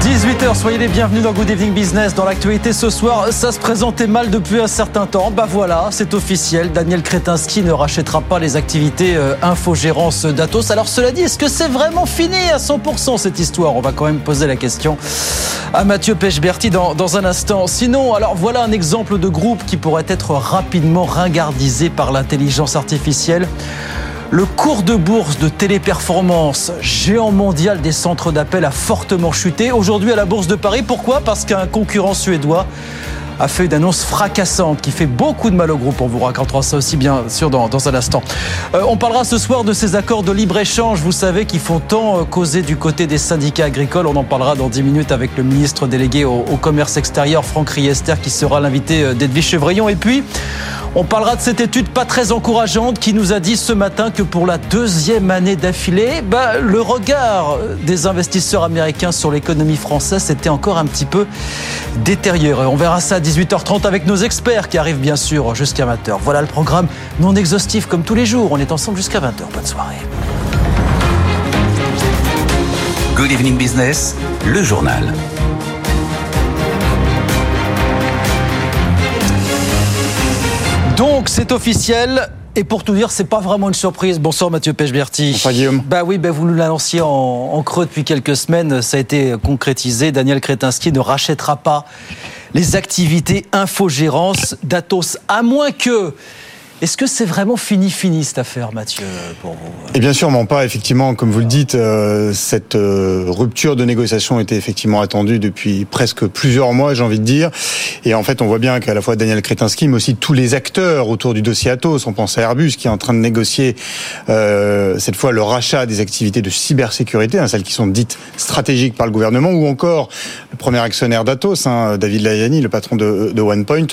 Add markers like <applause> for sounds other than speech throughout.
18h, soyez les bienvenus dans Good Evening Business. Dans l'actualité ce soir, ça se présentait mal depuis un certain temps. Bah voilà, c'est officiel. Daniel Kretinsky ne rachètera pas les activités euh, infogérance d'Atos. Alors cela dit, est-ce que c'est vraiment fini à 100% cette histoire? On va quand même poser la question à Mathieu Pechberti dans, dans un instant. Sinon, alors voilà un exemple de groupe qui pourrait être rapidement ringardisé par l'intelligence artificielle. Le cours de bourse de Téléperformance, géant mondial des centres d'appel, a fortement chuté. Aujourd'hui à la Bourse de Paris, pourquoi? Parce qu'un concurrent suédois a fait une annonce fracassante qui fait beaucoup de mal au groupe. On vous racontera ça aussi bien sûr dans, un instant. Euh, on parlera ce soir de ces accords de libre-échange, vous savez, qui font tant euh, causer du côté des syndicats agricoles. On en parlera dans 10 minutes avec le ministre délégué au, au commerce extérieur, Franck Riester, qui sera l'invité euh, d'Edwige Chevrillon. Et puis, on parlera de cette étude pas très encourageante qui nous a dit ce matin que pour la deuxième année d'affilée, bah, le regard des investisseurs américains sur l'économie française était encore un petit peu détérioré. On verra ça à 18h30 avec nos experts qui arrivent bien sûr jusqu'à 20h. Voilà le programme non exhaustif comme tous les jours. On est ensemble jusqu'à 20h. Bonne soirée. Good Evening Business, le journal. Donc c'est officiel. Et pour tout dire, c'est pas vraiment une surprise. Bonsoir Mathieu Pechberti. Bonsoir Guillaume. Bah oui, bah vous nous l'annonciez en, en, creux depuis quelques semaines. Ça a été concrétisé. Daniel Kretinsky ne rachètera pas les activités infogérance d'Atos, à moins que est-ce que c'est vraiment fini, fini cette affaire, Mathieu, pour vous? Et bien sûrement pas. Effectivement, comme vous le dites, euh, cette euh, rupture de négociation était effectivement attendue depuis presque plusieurs mois, j'ai envie de dire. Et en fait, on voit bien qu'à la fois Daniel Kretinsky, mais aussi tous les acteurs autour du dossier Atos, on pense à Airbus qui est en train de négocier euh, cette fois le rachat des activités de cybersécurité, hein, celles qui sont dites stratégiques par le gouvernement, ou encore le premier actionnaire d'Atos, hein, David Layani, le patron de, de OnePoint,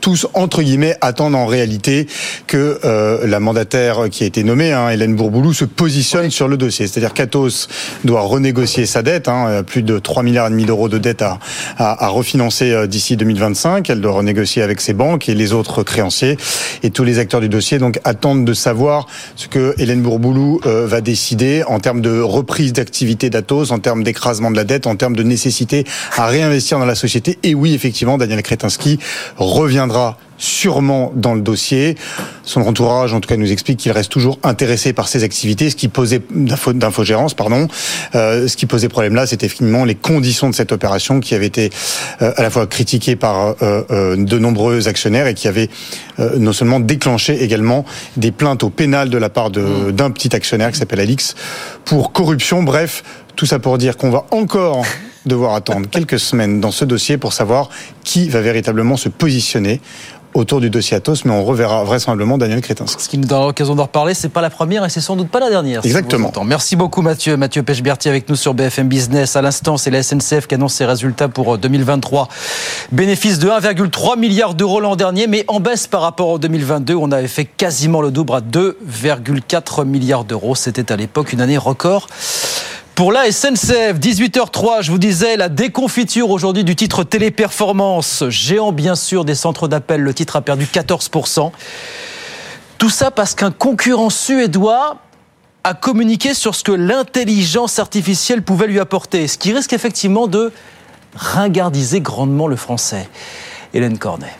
tous entre guillemets attendent en réalité que euh, la mandataire qui a été nommée, hein, Hélène Bourboulou, se positionne sur le dossier. C'est-à-dire qu'Atos doit renégocier sa dette, hein, plus de 3 milliards et demi d'euros de dette à, à, à refinancer d'ici 2025. Elle doit renégocier avec ses banques et les autres créanciers. Et tous les acteurs du dossier donc attendent de savoir ce que Hélène Bourboulou euh, va décider en termes de reprise d'activité d'Atos, en termes d'écrasement de la dette, en termes de nécessité à réinvestir dans la société. Et oui, effectivement, Daniel Kretinsky reviendra sûrement dans le dossier. Son entourage, en tout cas, nous explique qu'il reste toujours intéressé par ces activités. Ce qui posait d'infogérance, pardon. Euh, ce qui posait problème là, c'était finalement les conditions de cette opération qui avait été euh, à la fois critiquée par euh, euh de nombreux actionnaires et qui avait euh, non seulement déclenché également des plaintes au pénal de la part d'un petit actionnaire qui s'appelle Alix pour corruption. Bref, tout ça pour dire qu'on va encore devoir attendre quelques semaines dans ce dossier pour savoir qui va véritablement se positionner autour du dossier Atos, mais on reverra vraisemblablement Daniel Kretinsky. Ce qui nous donne l'occasion d'en reparler, c'est pas la première et c'est sans doute pas la dernière. Exactement. Si Merci beaucoup Mathieu. Mathieu Pechberti avec nous sur BFM Business. À l'instant, c'est la SNCF qui annonce ses résultats pour 2023. Bénéfice de 1,3 milliard d'euros l'an dernier, mais en baisse par rapport au 2022 où on avait fait quasiment le double à 2,4 milliards d'euros. C'était à l'époque une année record. Pour la SNCF, 18h03, je vous disais, la déconfiture aujourd'hui du titre Téléperformance, géant bien sûr des centres d'appel, le titre a perdu 14%. Tout ça parce qu'un concurrent suédois a communiqué sur ce que l'intelligence artificielle pouvait lui apporter, ce qui risque effectivement de ringardiser grandement le français. Hélène Cornet.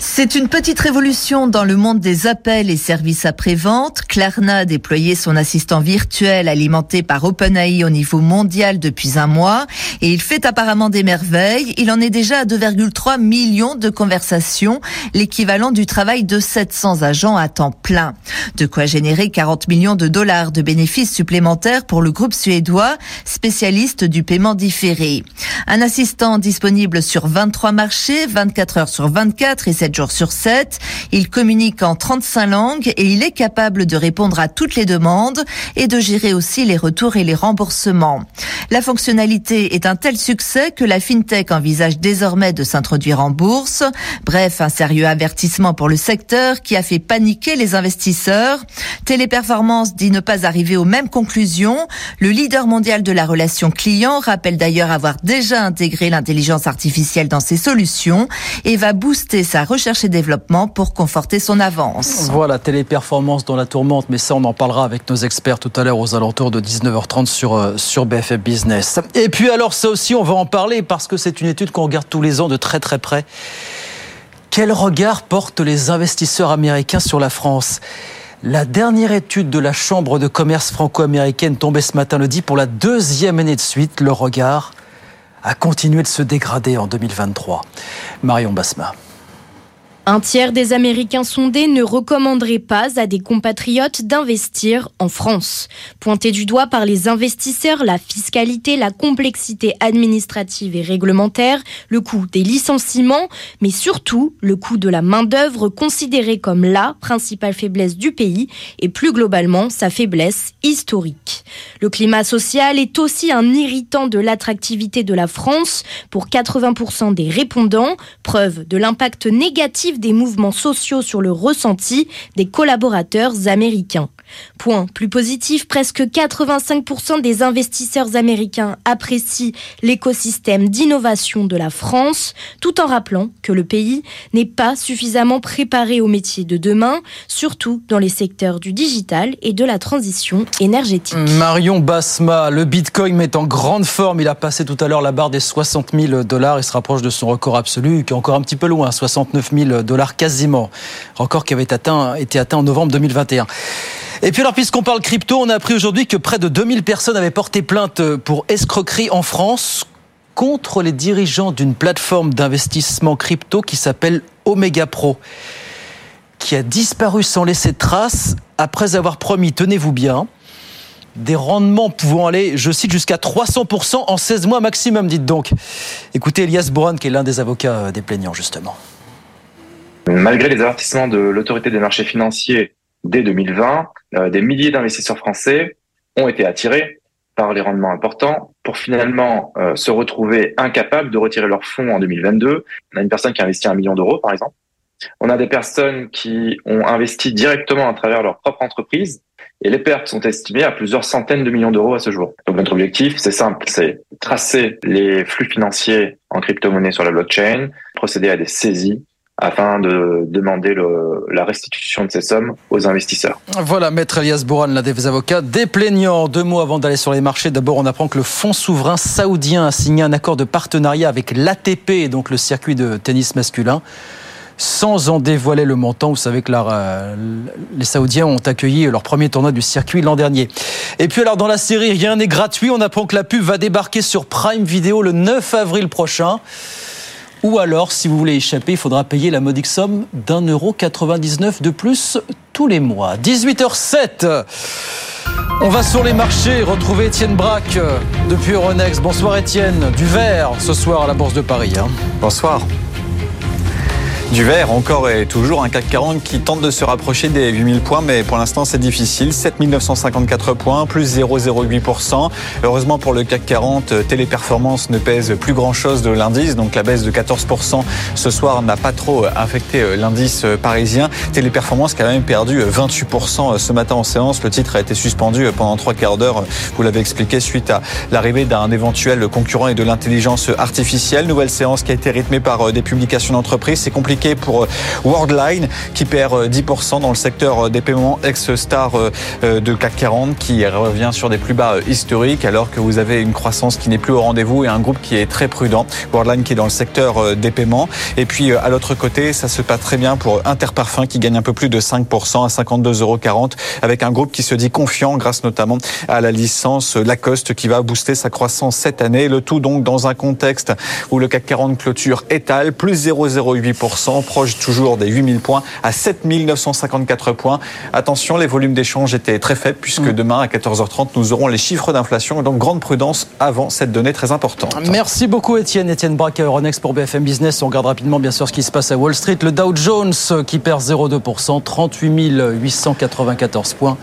C'est une petite révolution dans le monde des appels et services après-vente. Klarna a déployé son assistant virtuel alimenté par OpenAI au niveau mondial depuis un mois et il fait apparemment des merveilles. Il en est déjà à 2,3 millions de conversations, l'équivalent du travail de 700 agents à temps plein. De quoi générer 40 millions de dollars de bénéfices supplémentaires pour le groupe suédois, spécialiste du paiement différé. Un assistant disponible sur 23 marchés, 24 heures sur 24 et 7 jours sur 7. Il communique en 35 langues et il est capable de répondre à toutes les demandes et de gérer aussi les retours et les remboursements. La fonctionnalité est un tel succès que la FinTech envisage désormais de s'introduire en bourse. Bref, un sérieux avertissement pour le secteur qui a fait paniquer les investisseurs. Téléperformance dit ne pas arriver aux mêmes conclusions. Le leader mondial de la relation client rappelle d'ailleurs avoir déjà intégré l'intelligence artificielle dans ses solutions et va booster sa recherche et développement pour conforter son avance. Voilà, téléperformance dans la tourmente, mais ça on en parlera avec nos experts tout à l'heure aux alentours de 19h30 sur, euh, sur BFM Business. Et puis alors ça aussi on va en parler parce que c'est une étude qu'on regarde tous les ans de très très près. Quel regard portent les investisseurs américains sur la France? La dernière étude de la Chambre de commerce franco-américaine tombée ce matin le dit pour la deuxième année de suite, le regard a continué de se dégrader en 2023. Marion Basma. Un tiers des Américains sondés ne recommanderaient pas à des compatriotes d'investir en France. Pointé du doigt par les investisseurs, la fiscalité, la complexité administrative et réglementaire, le coût des licenciements, mais surtout le coût de la main-d'œuvre considéré comme la principale faiblesse du pays et plus globalement sa faiblesse historique. Le climat social est aussi un irritant de l'attractivité de la France pour 80% des répondants, preuve de l'impact négatif des mouvements sociaux sur le ressenti des collaborateurs américains. Point plus positif, presque 85% des investisseurs américains apprécient l'écosystème d'innovation de la France, tout en rappelant que le pays n'est pas suffisamment préparé aux métiers de demain, surtout dans les secteurs du digital et de la transition énergétique. Marion Basma, le Bitcoin est en grande forme. Il a passé tout à l'heure la barre des 60 000 dollars. Il se rapproche de son record absolu, qui est encore un petit peu loin, 69 000 dollars quasiment. Record qui avait été atteint en novembre 2021. Et puis alors, puisqu'on parle crypto, on a appris aujourd'hui que près de 2000 personnes avaient porté plainte pour escroquerie en France contre les dirigeants d'une plateforme d'investissement crypto qui s'appelle Omega Pro, qui a disparu sans laisser de traces après avoir promis, tenez-vous bien, des rendements pouvant aller, je cite, jusqu'à 300% en 16 mois maximum, dites donc. Écoutez Elias Boran, qui est l'un des avocats des plaignants, justement. Malgré les avertissements de l'autorité des marchés financiers dès 2020, euh, des milliers d'investisseurs français ont été attirés par les rendements importants pour finalement euh, se retrouver incapables de retirer leurs fonds en 2022. On a une personne qui a investi un million d'euros, par exemple. On a des personnes qui ont investi directement à travers leur propre entreprise et les pertes sont estimées à plusieurs centaines de millions d'euros à ce jour. Donc notre objectif, c'est simple, c'est tracer les flux financiers en crypto-monnaie sur la blockchain, procéder à des saisies afin de demander le, la restitution de ces sommes aux investisseurs. Voilà, maître Elias Bouran, l'un des avocats des plaignants. Deux mots avant d'aller sur les marchés. D'abord, on apprend que le fonds souverain saoudien a signé un accord de partenariat avec l'ATP, donc le circuit de tennis masculin. Sans en dévoiler le montant, vous savez que la, les Saoudiens ont accueilli leur premier tournoi du circuit l'an dernier. Et puis alors dans la série Rien n'est gratuit, on apprend que la pub va débarquer sur Prime Video le 9 avril prochain. Ou alors, si vous voulez échapper, il faudra payer la modique somme d'un euro 99 de plus tous les mois. 18h07. On va sur les marchés retrouver Étienne Braque depuis Euronext. Bonsoir Étienne, du vert ce soir à la Bourse de Paris. Hein. Bonsoir du vert encore et toujours un CAC 40 qui tente de se rapprocher des 8000 points mais pour l'instant c'est difficile. 7954 points plus 0,08% heureusement pour le CAC 40 téléperformance ne pèse plus grand chose de l'indice donc la baisse de 14% ce soir n'a pas trop affecté l'indice parisien. Téléperformance qui a même perdu 28% ce matin en séance. Le titre a été suspendu pendant trois quarts d'heure vous l'avez expliqué suite à l'arrivée d'un éventuel concurrent et de l'intelligence artificielle. Nouvelle séance qui a été rythmée par des publications d'entreprises. C'est compliqué pour euh, Worldline qui perd 10% euh, dans le secteur euh, des paiements ex-star de CAC 40 qui revient sur des plus bas historiques alors que vous avez une croissance qui n'est plus au rendez-vous et un groupe qui est très prudent. Worldline qui est dans le secteur des paiements. Et puis à l'autre côté, ça se passe très bien pour Interparfum qui gagne un peu plus de 5% à 52,40 euros avec un groupe qui se dit confiant grâce notamment à la licence Lacoste qui va booster sa croissance cette année. Le tout donc dans un contexte où le CAC 40 clôture étale plus 0,08% 2%, proche toujours des 8000 points à 7954 points. Attention, les volumes d'échange étaient très faibles puisque mm. demain à 14h30, nous aurons les chiffres d'inflation. Donc grande prudence avant cette donnée très importante. Merci beaucoup Étienne. Étienne Braque, Euronext pour BFM Business. On regarde rapidement bien sûr ce qui se passe à Wall Street. Le Dow Jones qui perd 0,2%, 38 894 points.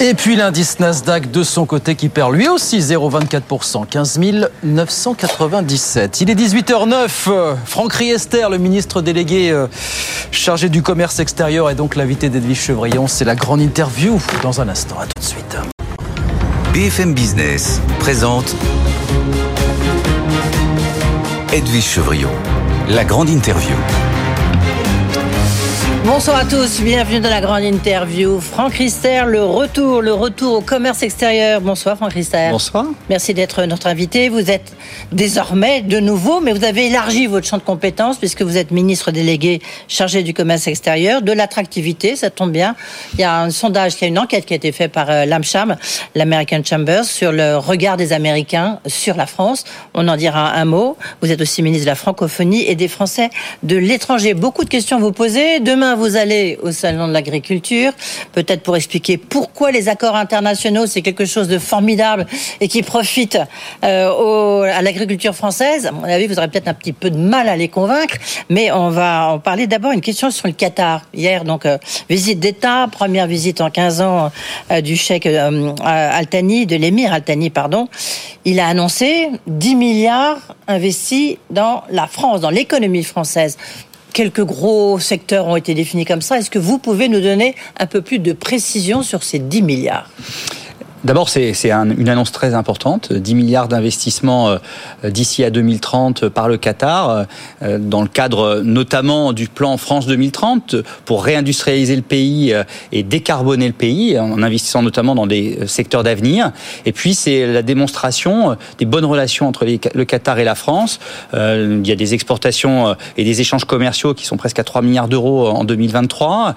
Et puis l'indice Nasdaq de son côté qui perd lui aussi 0,24%, 15 997. Il est 18h09. Franck Riester, le ministre délégué euh, chargé du commerce extérieur, est donc l'invité d'Edwige Chevrillon. C'est la grande interview dans un instant. À tout de suite. BFM Business présente Edwige Chevrillon, la grande interview. Bonsoir à tous, bienvenue dans la grande interview. Franck Rister, le retour, le retour au commerce extérieur. Bonsoir Franck Rister. Bonsoir. Merci d'être notre invité. Vous êtes désormais de nouveau, mais vous avez élargi votre champ de compétences puisque vous êtes ministre délégué chargé du commerce extérieur, de l'attractivité, ça tombe bien. Il y a un sondage, il y a une enquête qui a été faite par euh, l'AMCHAM, l'American Chambers, sur le regard des Américains sur la France. On en dira un mot. Vous êtes aussi ministre de la francophonie et des Français de l'étranger. Beaucoup de questions vous posez. Demain, vous allez au salon de l'agriculture, peut-être pour expliquer pourquoi les accords internationaux c'est quelque chose de formidable et qui profite euh, à l'agriculture française. À mon avis, vous aurez peut-être un petit peu de mal à les convaincre, mais on va en parler d'abord une question sur le Qatar. Hier, donc euh, visite d'État, première visite en 15 ans euh, du cheikh Altani, de l'émir Altani, pardon. Il a annoncé 10 milliards investis dans la France, dans l'économie française quelques gros secteurs ont été définis comme ça. Est-ce que vous pouvez nous donner un peu plus de précision sur ces 10 milliards? D'abord, c'est une annonce très importante, 10 milliards d'investissements euh, d'ici à 2030 par le Qatar, euh, dans le cadre notamment du plan France 2030 pour réindustrialiser le pays euh, et décarboner le pays, en investissant notamment dans des secteurs d'avenir. Et puis, c'est la démonstration des bonnes relations entre le Qatar et la France. Il y a des exportations et des échanges commerciaux qui sont presque à 3 milliards d'euros en 2023.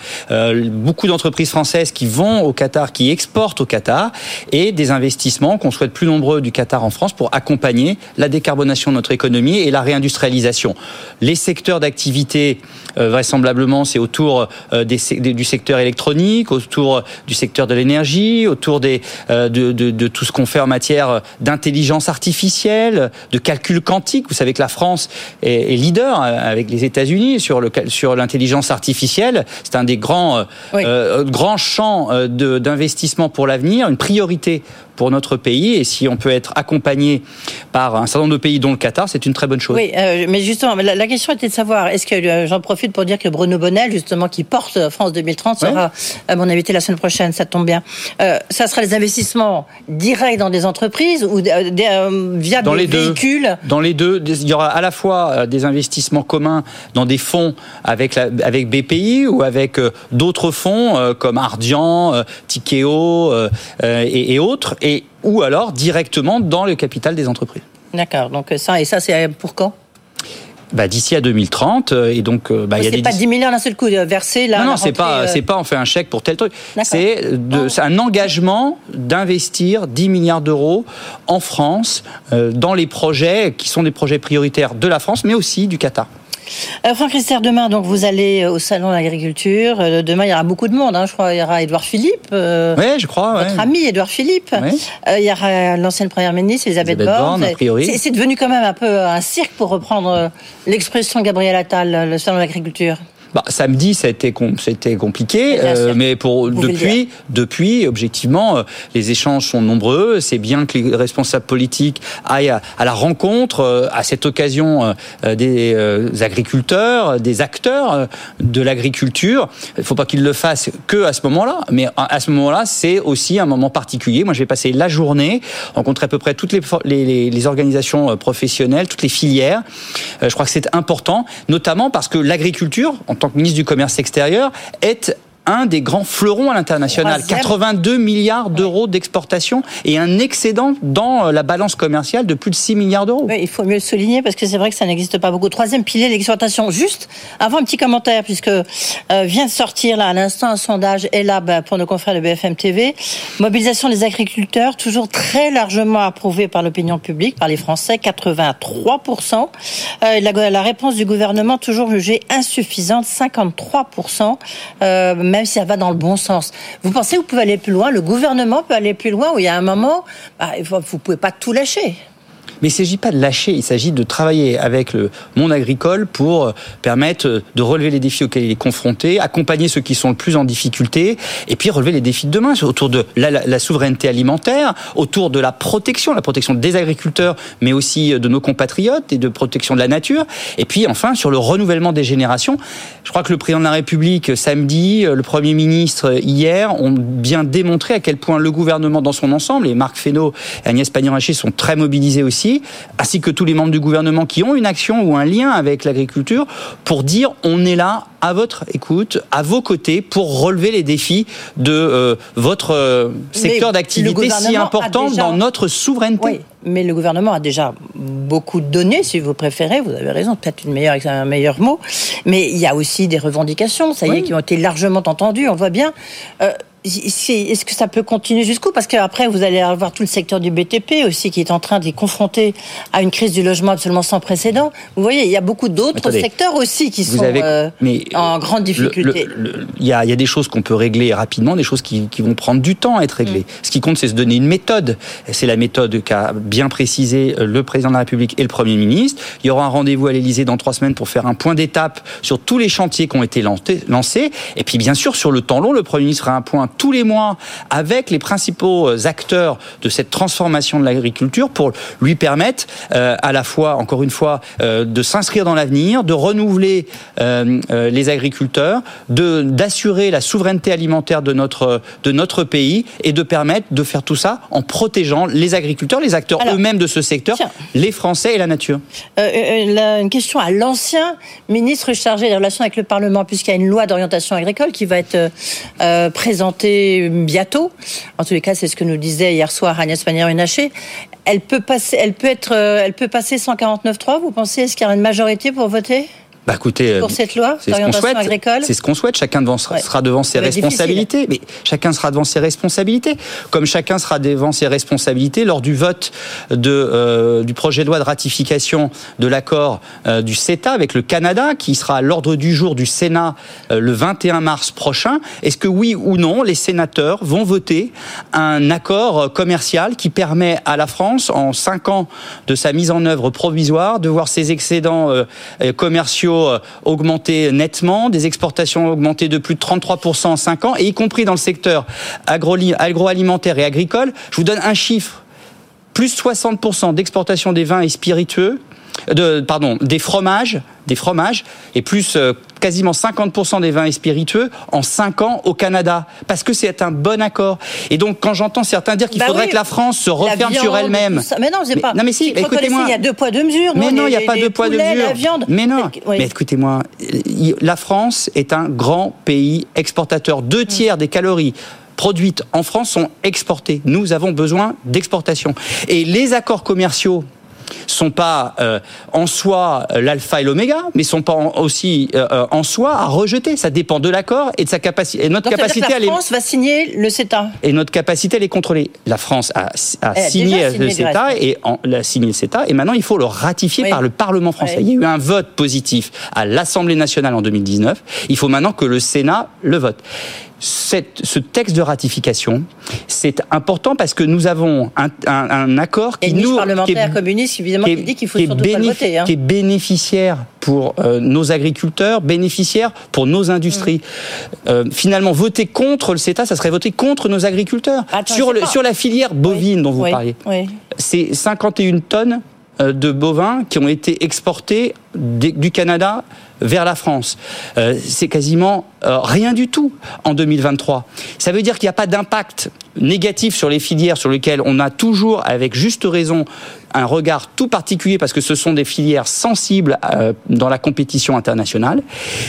Beaucoup d'entreprises françaises qui vont au Qatar, qui exportent au Qatar et des investissements qu'on souhaite plus nombreux du Qatar en France pour accompagner la décarbonation de notre économie et la réindustrialisation. Les secteurs d'activité, euh, vraisemblablement, c'est autour euh, des, du secteur électronique, autour du secteur de l'énergie, autour des, euh, de, de, de, tout ce qu'on fait en matière d'intelligence artificielle, de calcul quantique. Vous savez que la France est, est leader avec les États-Unis sur le sur l'intelligence artificielle. C'est un des grands grands champs d'investissement pour l'avenir, une priorité priorité pour notre pays. Et si on peut être accompagné par un certain nombre de pays, dont le Qatar, c'est une très bonne chose. Oui, euh, mais justement, la, question était de savoir, est-ce que euh, j'en profite pour dire que Bruno Bonnel, justement, qui porte France 2030, sera à mon invité la semaine prochaine, ça tombe bien. Euh, ça sera des investissements directs dans des entreprises ou via dans des les véhicules? Dans les deux, il y aura à la fois des investissements communs dans des fonds avec, la, avec BPI ou avec d'autres fonds comme Ardian, Tikeo et, et autres et ou alors directement dans le capital des entreprises. D'accord. Donc ça et ça c'est pour quand? Bah, d'ici à 2030 euh, et donc euh, bah, il y a des pas 10 milliards d'un seul coup euh, versé là non non c'est pas c'est pas on fait un chèque pour tel truc. C'est un engagement d'investir 10 milliards d'euros en France dans les projets qui sont des projets prioritaires de la France mais aussi du Qatar euh, Franck Rister, demain, donc vous allez au salon de l'agriculture. Euh, demain, il y aura beaucoup de monde. Hein. Je crois il y aura Édouard Philippe. Euh, oui, je crois. Votre ami Édouard Philippe. il y aura l'ancienne première ministre Elisabeth, Borne. C'est devenu quand même un peu un cirque pour reprendre l'expression Gabriel Attal, le salon de l'agriculture. Bah, samedi, ça a été, c'était compliqué, euh, mais pour depuis, depuis, objectivement, euh, les échanges sont nombreux. C'est bien que les responsables politiques aillent à, la rencontre, euh, à cette occasion, des agriculteurs, des acteurs de l'agriculture. Il ne faut pas qu'ils le fassent que à ce moment-là, mais à ce moment-là, c'est aussi un moment particulier. Moi, je vais passer la journée, rencontrer à peu près toutes les, les, les organisations professionnelles, toutes les filières. Je crois que c'est important, notamment parce que l'agriculture, en tant ministre du Commerce extérieur, est un des grands fleurons à l'international. 82 milliards d'euros d'exportation et un excédent dans la balance commerciale de plus de 6 milliards d'euros. il faut mieux le souligner parce que c'est vrai que ça n'existe pas beaucoup. Troisième pilier, l'exportation. Juste avant un petit commentaire, puisque euh, vient de sortir là à l'instant un sondage bah, pour nos confrères de BFM TV. Mobilisation des agriculteurs, toujours très largement approuvée par l'opinion publique, par les Français, 83%. Euh, la, la, réponse du gouvernement, toujours jugée insuffisante, 53%, euh, même si elle va dans le bon sens. Vous pensez que vous pouvez aller plus loin? Le gouvernement peut aller plus loin où il y a un moment, bah, vous ne pouvez pas tout lâcher mais il ne s'agit pas de lâcher, il s'agit de travailler avec le monde agricole pour euh, permettre de relever les défis auxquels il est confronté, accompagner ceux qui sont le plus en difficulté, et puis relever les défis de demain autour de la, souveraineté alimentaire, autour de la protection, la protection des agriculteurs, mais aussi euh, de nos compatriotes et de protection de la nature, et puis enfin sur le renouvellement des générations. Je crois que le président de la République samedi, euh, le Premier ministre hier ont bien démontré à quel point le gouvernement dans son ensemble, et Marc Fesneau et Agnès Pannier-Runacher sont très mobilisés aussi, ainsi que tous les membres du gouvernement qui ont une action ou un lien avec l'agriculture, pour dire on est là à votre écoute, à vos côtés, pour relever les défis de euh, votre euh, secteur d'activité si important dans notre souveraineté. mais le gouvernement a déjà beaucoup donné, si vous préférez. Vous avez raison, peut-être une meilleure, un meilleur mot. Mais il y a aussi des revendications, ça y est, qui ont été largement entendues. On voit bien. Euh, est-ce que ça peut continuer jusqu'où? Parce qu'après, vous allez avoir tout le secteur du BTP aussi qui est en train d'être confronté à une crise du logement absolument sans précédent. Vous voyez, il y a beaucoup d'autres secteurs aussi qui sont euh, en grande difficulté. Il y, a, des choses qu'on peut régler rapidement, des choses qui, vont prendre du temps à être réglées. Mm. Ce qui compte, c'est se donner une méthode. C'est la méthode qu'a bien précisé euh, le président de la République et le Premier ministre. Il y aura un rendez-vous à l'Élysée dans trois semaines pour faire un point d'étape sur tous les chantiers qui ont été lancés. Et puis, bien sûr, sur le temps long, le Premier ministre fera un point tous les mois avec les principaux euh, acteurs de cette transformation de l'agriculture pour lui permettre euh, à la fois, encore une fois, euh, de s'inscrire dans l'avenir, de renouveler les agriculteurs, de d'assurer la souveraineté alimentaire de notre de notre pays et de permettre de faire tout ça en protégeant les agriculteurs, les acteurs eux-mêmes de ce secteur, les Français et la nature. une question à l'ancien ministre chargé des relations avec le Parlement, puisqu'il y a une loi d'orientation agricole qui va être présentée bientôt. En tous les cas, c'est ce que nous disait hier soir Agnès Pannier-Runacher. Elle peut passer, elle peut être, euh, elle peut passer 149.3. Vous pensez? Est-ce qu'il y aura une majorité pour voter? Bah écoutez, pour cette loi d'orientation agricole C'est ce qu'on souhaite. Chacun devant, sera devant ses responsabilités. Mais chacun sera devant ses responsabilités. Comme chacun sera devant ses responsabilités lors du vote de, euh, du projet de loi de ratification de l'accord euh, du CETA avec le Canada, qui sera à l'ordre du jour du Sénat euh, le 21 mars prochain. Est-ce que oui ou non, les sénateurs vont voter un accord commercial qui permet à la France, en cinq ans de sa mise en œuvre provisoire, de voir ses excédents commerciaux euh, augmenté nettement, des exportations augmentées de plus de 33% en 5 ans, et y compris dans le secteur agroalimentaire et agricole. Je vous donne un chiffre. Plus 60% d'exportation des vins et spiritueux, de, pardon, des fromages, des fromages, et plus euh, quasiment 50% des vins et spiritueux en 5 ans au Canada, parce que c'est un bon accord. Et donc, quand j'entends certains dire qu'il bah faudrait que la France se referme sur elle-même. Mais non, c'est pas. Non, mais si, écoutez-moi. Il y a deux poids, deux mesures. Mais non, il n'y a pas deux poids, deux mesures. Mais non. Mais écoutez-moi, la France est un grand pays exportateur. Deux mm. tiers des calories produites en France sont exportées. Nous avons besoin d'exportation. Et les accords commerciaux sont pas euh, en soi euh, l'alpha et l'oméga, mais sont pas aussi euh, en soi à rejeter. Ça dépend de l'accord et de sa capacité. Et notre capacité à la France va signer le CETA. Et notre capacité à les contrôler. La France a, signé, le CETA et en, a signé le CETA et maintenant il faut le ratifier par le Parlement français. Il y a eu un vote positif à l'Assemblée nationale en 2019. Il faut maintenant que le Sénat le vote cette, ce texte de ratification, c'est important parce que nous avons un, un, un accord qui nous parlementaire communiste évidemment qui, dit qu'il faut surtout pas le voter, hein. qui est bénéficiaire pour euh, nos agriculteurs, bénéficiaire pour nos industries. Mm. Euh, finalement, voter contre le CETA, ça serait voter contre nos agriculteurs. sur, le, sur la filière bovine dont vous parliez, c'est 51 tonnes euh, de bovins qui ont été exportés du Canada vers la France. Euh, c'est quasiment euh, rien du tout en 2023. Ça veut dire qu'il n'y a pas d'impact négatif sur les filières sur lesquelles on a toujours, avec juste raison, un regard tout particulier parce que ce sont des filières sensibles euh, dans la compétition internationale.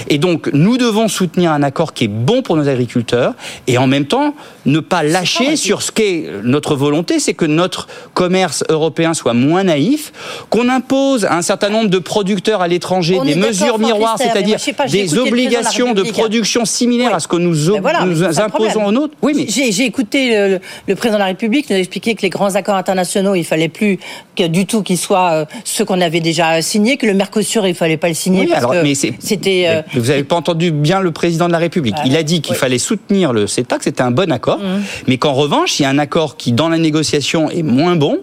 Et donc, nous devons soutenir un accord qui est bon pour nos agriculteurs et en même temps ne pas lâcher sur ce qu'est notre volonté, c'est que notre commerce européen soit moins naïf, qu'on impose à un certain nombre de producteurs à l'étranger des mesures miroirs, c'est-à-dire des obligations de, production similaires à ce que nous, ben nous imposons aux nôtres. Oui, mais j'ai écouté le, président de la République nous expliquer que les grands accords internationaux, il fallait plus du tout qu'ils soient euh, ceux qu'on avait déjà signés, que le Mercosur, il fallait pas le signer parce alors, que c'était. Euh, vous n'avez pas entendu bien le président de la République. il a dit qu'il fallait soutenir le CETA, que c'était un bon accord, mmh. mais qu'en revanche, il y a un accord qui, dans la négociation, est moins bon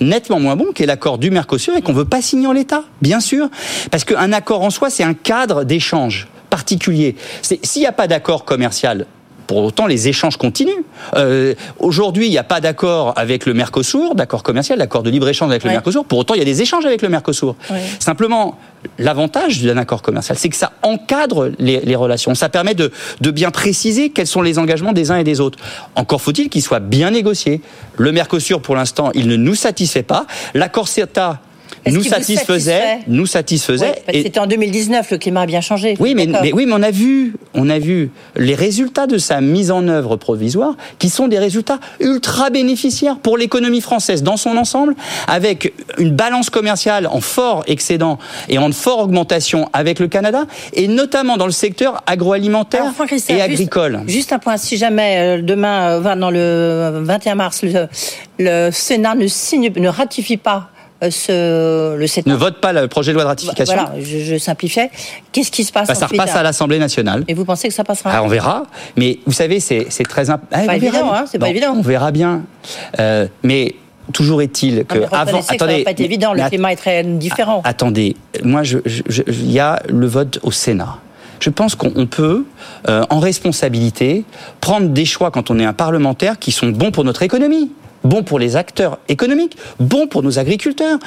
nettement moins bon, qui est l'accord du Mercosur et qu'on veut pas signer en l'état, bien sûr, parce qu'un accord en soi, c'est un cadre d'échange particulier. S'il n'y a pas d'accord commercial pour autant, les échanges continuent. Euh, Aujourd'hui, il n'y a pas d'accord avec le Mercosur, d'accord commercial, d'accord de libre-échange avec le Mercosur. Pour autant, il y a des échanges avec le Mercosur. Simplement, l'avantage d'un accord commercial, c'est que ça encadre les, les relations. Ça permet de, de, bien préciser quels sont les engagements des uns et des autres. Encore faut-il qu'il soit bien négocié. Le Mercosur, pour l'instant, il ne nous satisfait pas. L'accord CETA nous satisfaisait, nous satisfaisait. C'était en 2019, le climat a bien changé. Oui, mais, oui, mais on a vu, on a vu les résultats de sa mise en œuvre provisoire, qui sont des résultats ultra bénéficiaires pour l'économie française dans son ensemble, avec une balance commerciale en fort excédent et en forte augmentation avec le Canada, et notamment dans le secteur agroalimentaire et agricole. Juste, un point, si jamais euh, demain, euh, dans le 21 mars, le, le Sénat ne signe, ne ratifie pas euh, ce, le Ne vote pas le projet de loi de ratification. Voilà, je, je simplifiais. Qu'est-ce qui se passe bah, Ça repasse à l'Assemblée nationale. Et vous pensez que ça passera ah, On verra. Mais vous savez, c'est très important. Ah, pas évident, hein, c'est pas évident. On verra bien. Euh, mais toujours est-il que avant, attendez, ça va pas être évident. Le climat est très différent. attendez, moi, il y a le vote au Sénat je pense qu'on peut, euh, en responsabilité, prendre des choix quand on est un parlementaire qui sont bons pour notre économie bon pour les acteurs économiques, bon pour nos agriculteurs.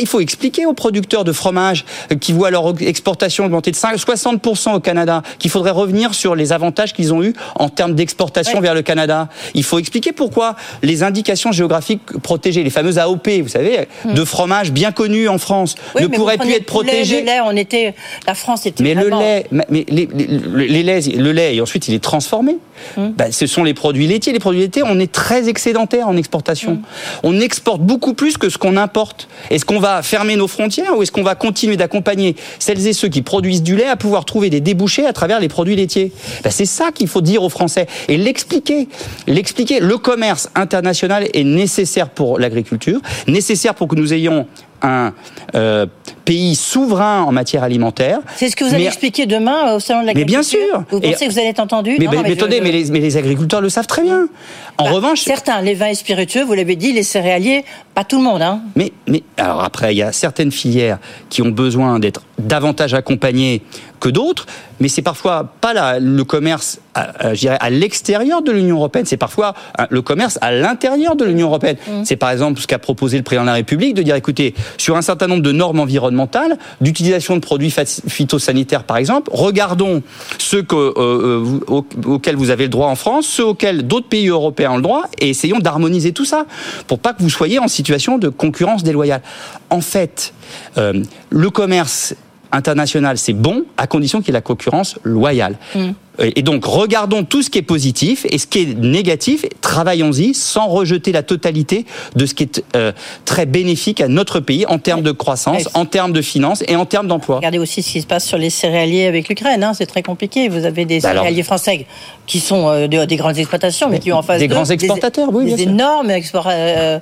Il faut expliquer aux producteurs de fromage qui voient leur exportation augmenter de 60% au Canada qu'il faudrait revenir sur les avantages qu'ils ont eus en termes d'exportation vers le Canada. Il faut expliquer pourquoi les indications géographiques protégées, les fameuses AOP, vous savez, hmm. de fromage bien connues en France, ne pourraient plus être protégées. Le lait, on était, la France était mais le lait, mais les, les, laits, le lait et ensuite il est transformé. Hmm. Ben, ce sont les produits laitiers. Les produits laitiers, on est très excédentaire en exportation Mm. On exporte beaucoup plus que ce qu'on importe. Est-ce qu'on va fermer nos frontières ou est-ce qu'on va continuer d'accompagner celles et ceux qui produisent du lait à pouvoir trouver des débouchés à travers les produits laitiers? Ben, C'est ça qu'il faut dire aux Français et l'expliquer. L'expliquer. Le commerce international est nécessaire pour l'agriculture, nécessaire pour que nous ayons un euh, pays souverain en matière alimentaire. C'est ce que vous allez expliquer demain euh, au salon de l'agriculture. Mais bien sûr. Vous pensez que vous allez être entendu Mais, mais, attendez, mais, les, agriculteurs le savent très bien. En bah, revanche, certains, les vins et spiritueux, vous l'avez dit, les céréaliers, pas tout le monde. Hein. Mais, mais alors après, il y a certaines filières qui ont besoin d'être davantage accompagnées que d'autres, mais c'est parfois pas le commerce, à, à l'extérieur de l'Union européenne, c'est parfois hein, le commerce à l'intérieur de l'Union européenne. Mmh. C'est par exemple ce qu'a proposé le président de la République de dire, écoutez, sur un certain nombre de normes environnementales, d'utilisation de produits phytosanitaires par exemple, regardons ceux que, euh, euh auxquels vous avez le droit en France, ceux auxquels d'autres pays européens ont le droit, et essayons d'harmoniser tout ça pour pas que vous soyez en situation de concurrence déloyale. En fait, euh, le commerce international, c'est bon, à condition qu'il y ait la concurrence loyale. Mm. Et donc, regardons tout ce qui est positif et ce qui est négatif, travaillons-y sans rejeter la totalité de ce qui est euh, très bénéfique à notre pays en termes de croissance, en termes de finances et en termes d'emploi. Regardez aussi ce qui se passe sur les céréaliers avec l'Ukraine, hein, c'est très compliqué. Vous avez des bah céréaliers français qui sont euh, des, grandes exploitations, mais qui ont en face des grands exportateurs, des, oui, des énormes exportateurs.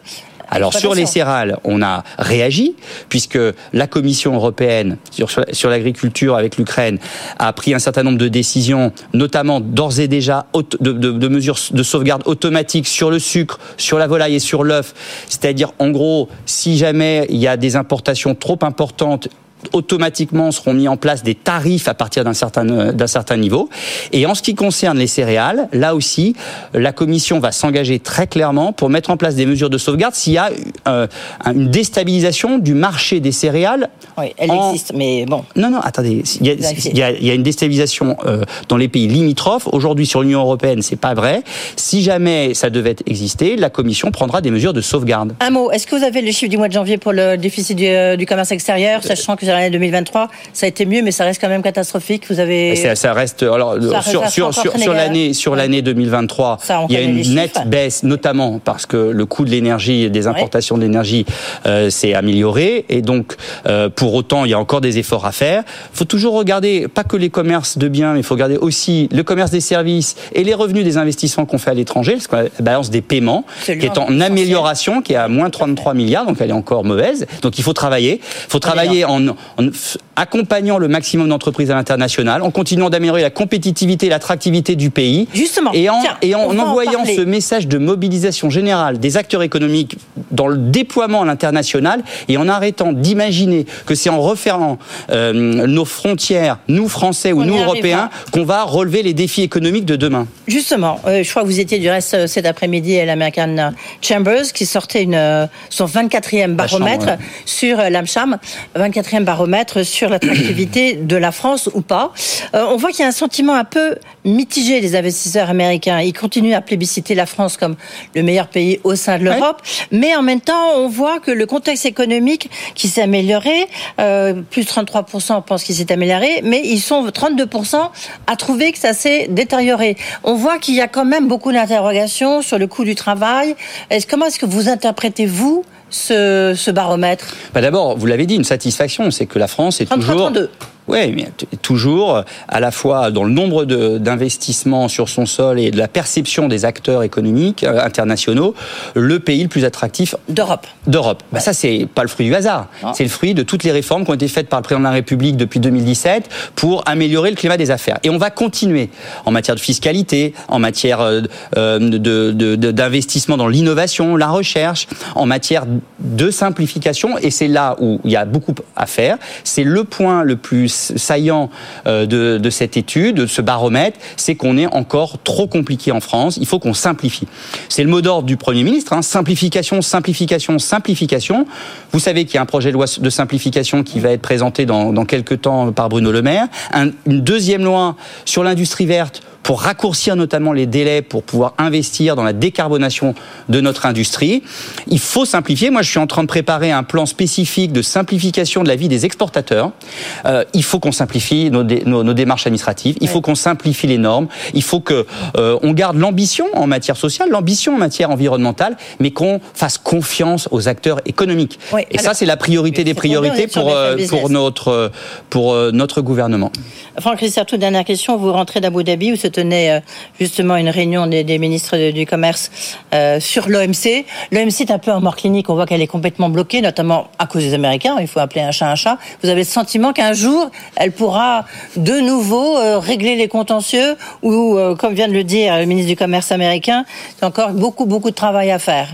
Alors sur les céréales, on a réagi puisque la Commission européenne sur, sur l'agriculture avec l'Ukraine a pris un certain nombre de décisions, notamment d'ores et déjà de, de, de, mesures de sauvegarde automatique sur le sucre, sur la volaille et sur l'œuf. C'est-à-dire en gros, si jamais il y a des importations trop importantes automatiquement seront mis en place des tarifs à partir d'un certain d'un certain niveau. Et en ce qui concerne les céréales, là aussi, la Commission va s'engager très clairement pour mettre en place des mesures de sauvegarde s'il y a euh, une déstabilisation du marché des céréales. Oui, elle existe, mais bon. Non, non, attendez. Il y a, il y a, il y a une déstabilisation euh, dans les pays limitrophes. Aujourd'hui, sur l'Union européenne, c'est pas vrai. Si jamais ça devait exister, la Commission prendra des mesures de sauvegarde. Un mot. Est-ce que vous avez le chiffre du mois de janvier pour le déficit du, euh, du commerce extérieur, sachant que l'année 2023, ça a été mieux, mais ça reste quand même catastrophique. Vous avez. Ça, ça reste. Alors, Ça sur, sur, sur, l'année sur l'année 2023, Ça, on il y a une nette chiffres. baisse, notamment parce que le coût de l'énergie et des importations d'énergie euh, s'est amélioré, et donc euh, pour autant, il y a encore des efforts à faire. Il faut toujours regarder pas que les commerces de biens, mais il faut regarder aussi le commerce des services et les revenus des investissements qu'on fait à l'étranger, parce que la balance des paiements qui est en amélioration, qui est à moins 33 milliards, donc elle est encore mauvaise. Donc il faut travailler. Il faut travailler en, en accompagnant le maximum d'entreprises à l'international, en continuant d'améliorer la compétitivité et l'attractivité du pays. Justement. Et en, Tiens, et en en envoyant parler. ce message de mobilisation générale des acteurs économiques dans le déploiement à l'international et en arrêtant d'imaginer que c'est en refermant euh, nos frontières, nous Français ou On nous. Européens, qu'on va relever les défis économiques de demain. Justement, euh, je crois que vous étiez du reste euh, cet après-midi à l'American Chambers qui sortait une, euh, son 24e baromètre ouais. sur euh, l'AMCHAM, 24e baromètre sur l'attractivité <clears throat> de la France ou pas. Euh, on voit qu'il y a un sentiment un peu mitigé des investisseurs américains. Ils continuent à plébisciter la France comme le meilleur pays au sein de l'Europe, mais en même temps, on voit que le contexte économique qui s'est amélioré, euh, plus 33% pensent qu'il s'est amélioré, mais ils sont 32% à trouver que ça s'est détérioré. On voit qu'il y a quand même beaucoup d'interrogations sur le coût du travail. Comment est-ce que vous interprétez, vous, ce, ce baromètre Bah D'abord, vous l'avez dit, une satisfaction, c'est que la France est 33, toujours... 32. Oui, mais toujours à la fois dans le nombre d'investissements sur son sol et de la perception des acteurs économiques euh, internationaux, le pays le plus attractif d'Europe. D'Europe. Bah ça, c'est pas le fruit du hasard. C'est le fruit de toutes les réformes qui ont été faites par le président de la République depuis 2017 pour améliorer le climat des affaires. Et on va continuer en matière de fiscalité, en matière euh, euh, de- de- de- d'investissement dans l'innovation, la recherche, en matière de simplification. Et c'est là où il y a beaucoup à faire. C'est le point le plus saillant euh, de, cette étude, de ce baromètre, c'est qu'on est encore trop compliqué en France. Il faut qu'on simplifie. C'est le mot d'ordre du Premier ministre. hein. Simplification, simplification, simplification. Vous savez qu'il y a un projet de loi de simplification qui va être présenté dans, quelques temps par Bruno Le Maire. Un- une deuxième loi sur l'industrie verte pour raccourcir notamment les délais pour pouvoir investir dans la décarbonation de notre industrie. Il faut simplifier. Moi, je suis en train de préparer un plan spécifique de simplification de la vie des exportateurs. Euh, il faut qu'on simplifie nos, dé- nos- nos démarches administratives. Il faut qu'on simplifie les normes. Il faut que euh, on garde l'ambition en matière sociale, l'ambition en matière environnementale, mais qu'on fasse confiance aux acteurs économiques. Et ça, c'est la priorité des priorités pour euh, pour notre pour notre gouvernement. Franck Richard, toute dernière question. Vous rentrez d'Abu Dhabi où se tenait euh, justement une réunion des, ministres du commerce euh, sur l'OMC. L'OMC est un peu en mort clinique. On voit qu'elle est complètement bloquée, notamment à cause des Américains. Il faut appeler un chat un chat. Vous avez le sentiment qu'un jour, elle pourra de nouveau euh, régler les contentieux ou, comme vient de le dire le ministre du Commerce américain, c'est encore beaucoup, beaucoup de travail à faire.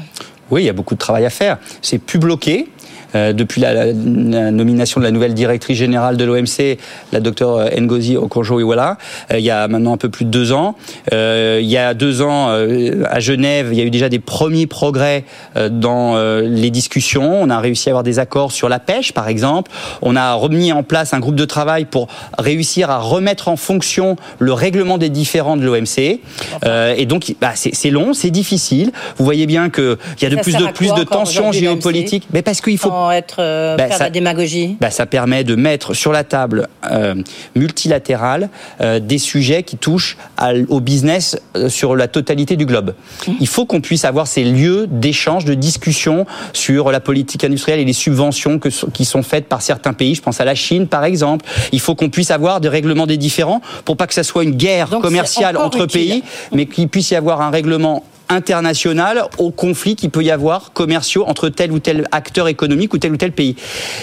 Oui, il y a beaucoup de travail à faire. C'est plus bloqué. Euh, depuis la, la- la nomination de la nouvelle directrice générale de l'OMC, la docteure Ngozi Okonjo-Iweala, euh, il y a maintenant un peu plus de deux ans. Euh, il y a deux ans, euh, à Genève, il y a eu déjà des premiers progrès euh, dans euh, les discussions. On a réussi à avoir des accords sur la pêche, par exemple. On a remis en place un groupe de travail pour réussir à remettre en fonction le règlement des différends de l'OMC. Euh, et donc, bah, c'est long, c'est difficile. Vous voyez bien qu'il y a de Ça plus de plus de tensions géopolitiques. Mais parce qu'il faut Sans être euh, Bah, faire ça- la démagogie. bah, ça permet de mettre sur la table euh, multilatérale euh, des sujets qui touchent à au business euh, sur la totalité du globe. Il faut qu'on puisse avoir ces lieux d'échange, de discussion sur la politique industrielle et les subventions que, qui sont faites par certains pays. Je pense à la Chine, par exemple. Il faut qu'on puisse avoir des règlements des différends pour pas que ça soit une guerre Donc, commerciale entre utile. pays, mais qu'il puisse y avoir un règlement international au conflit qu'il peut y avoir commerciaux entre tel ou tel acteur économique ou tel ou tel pays.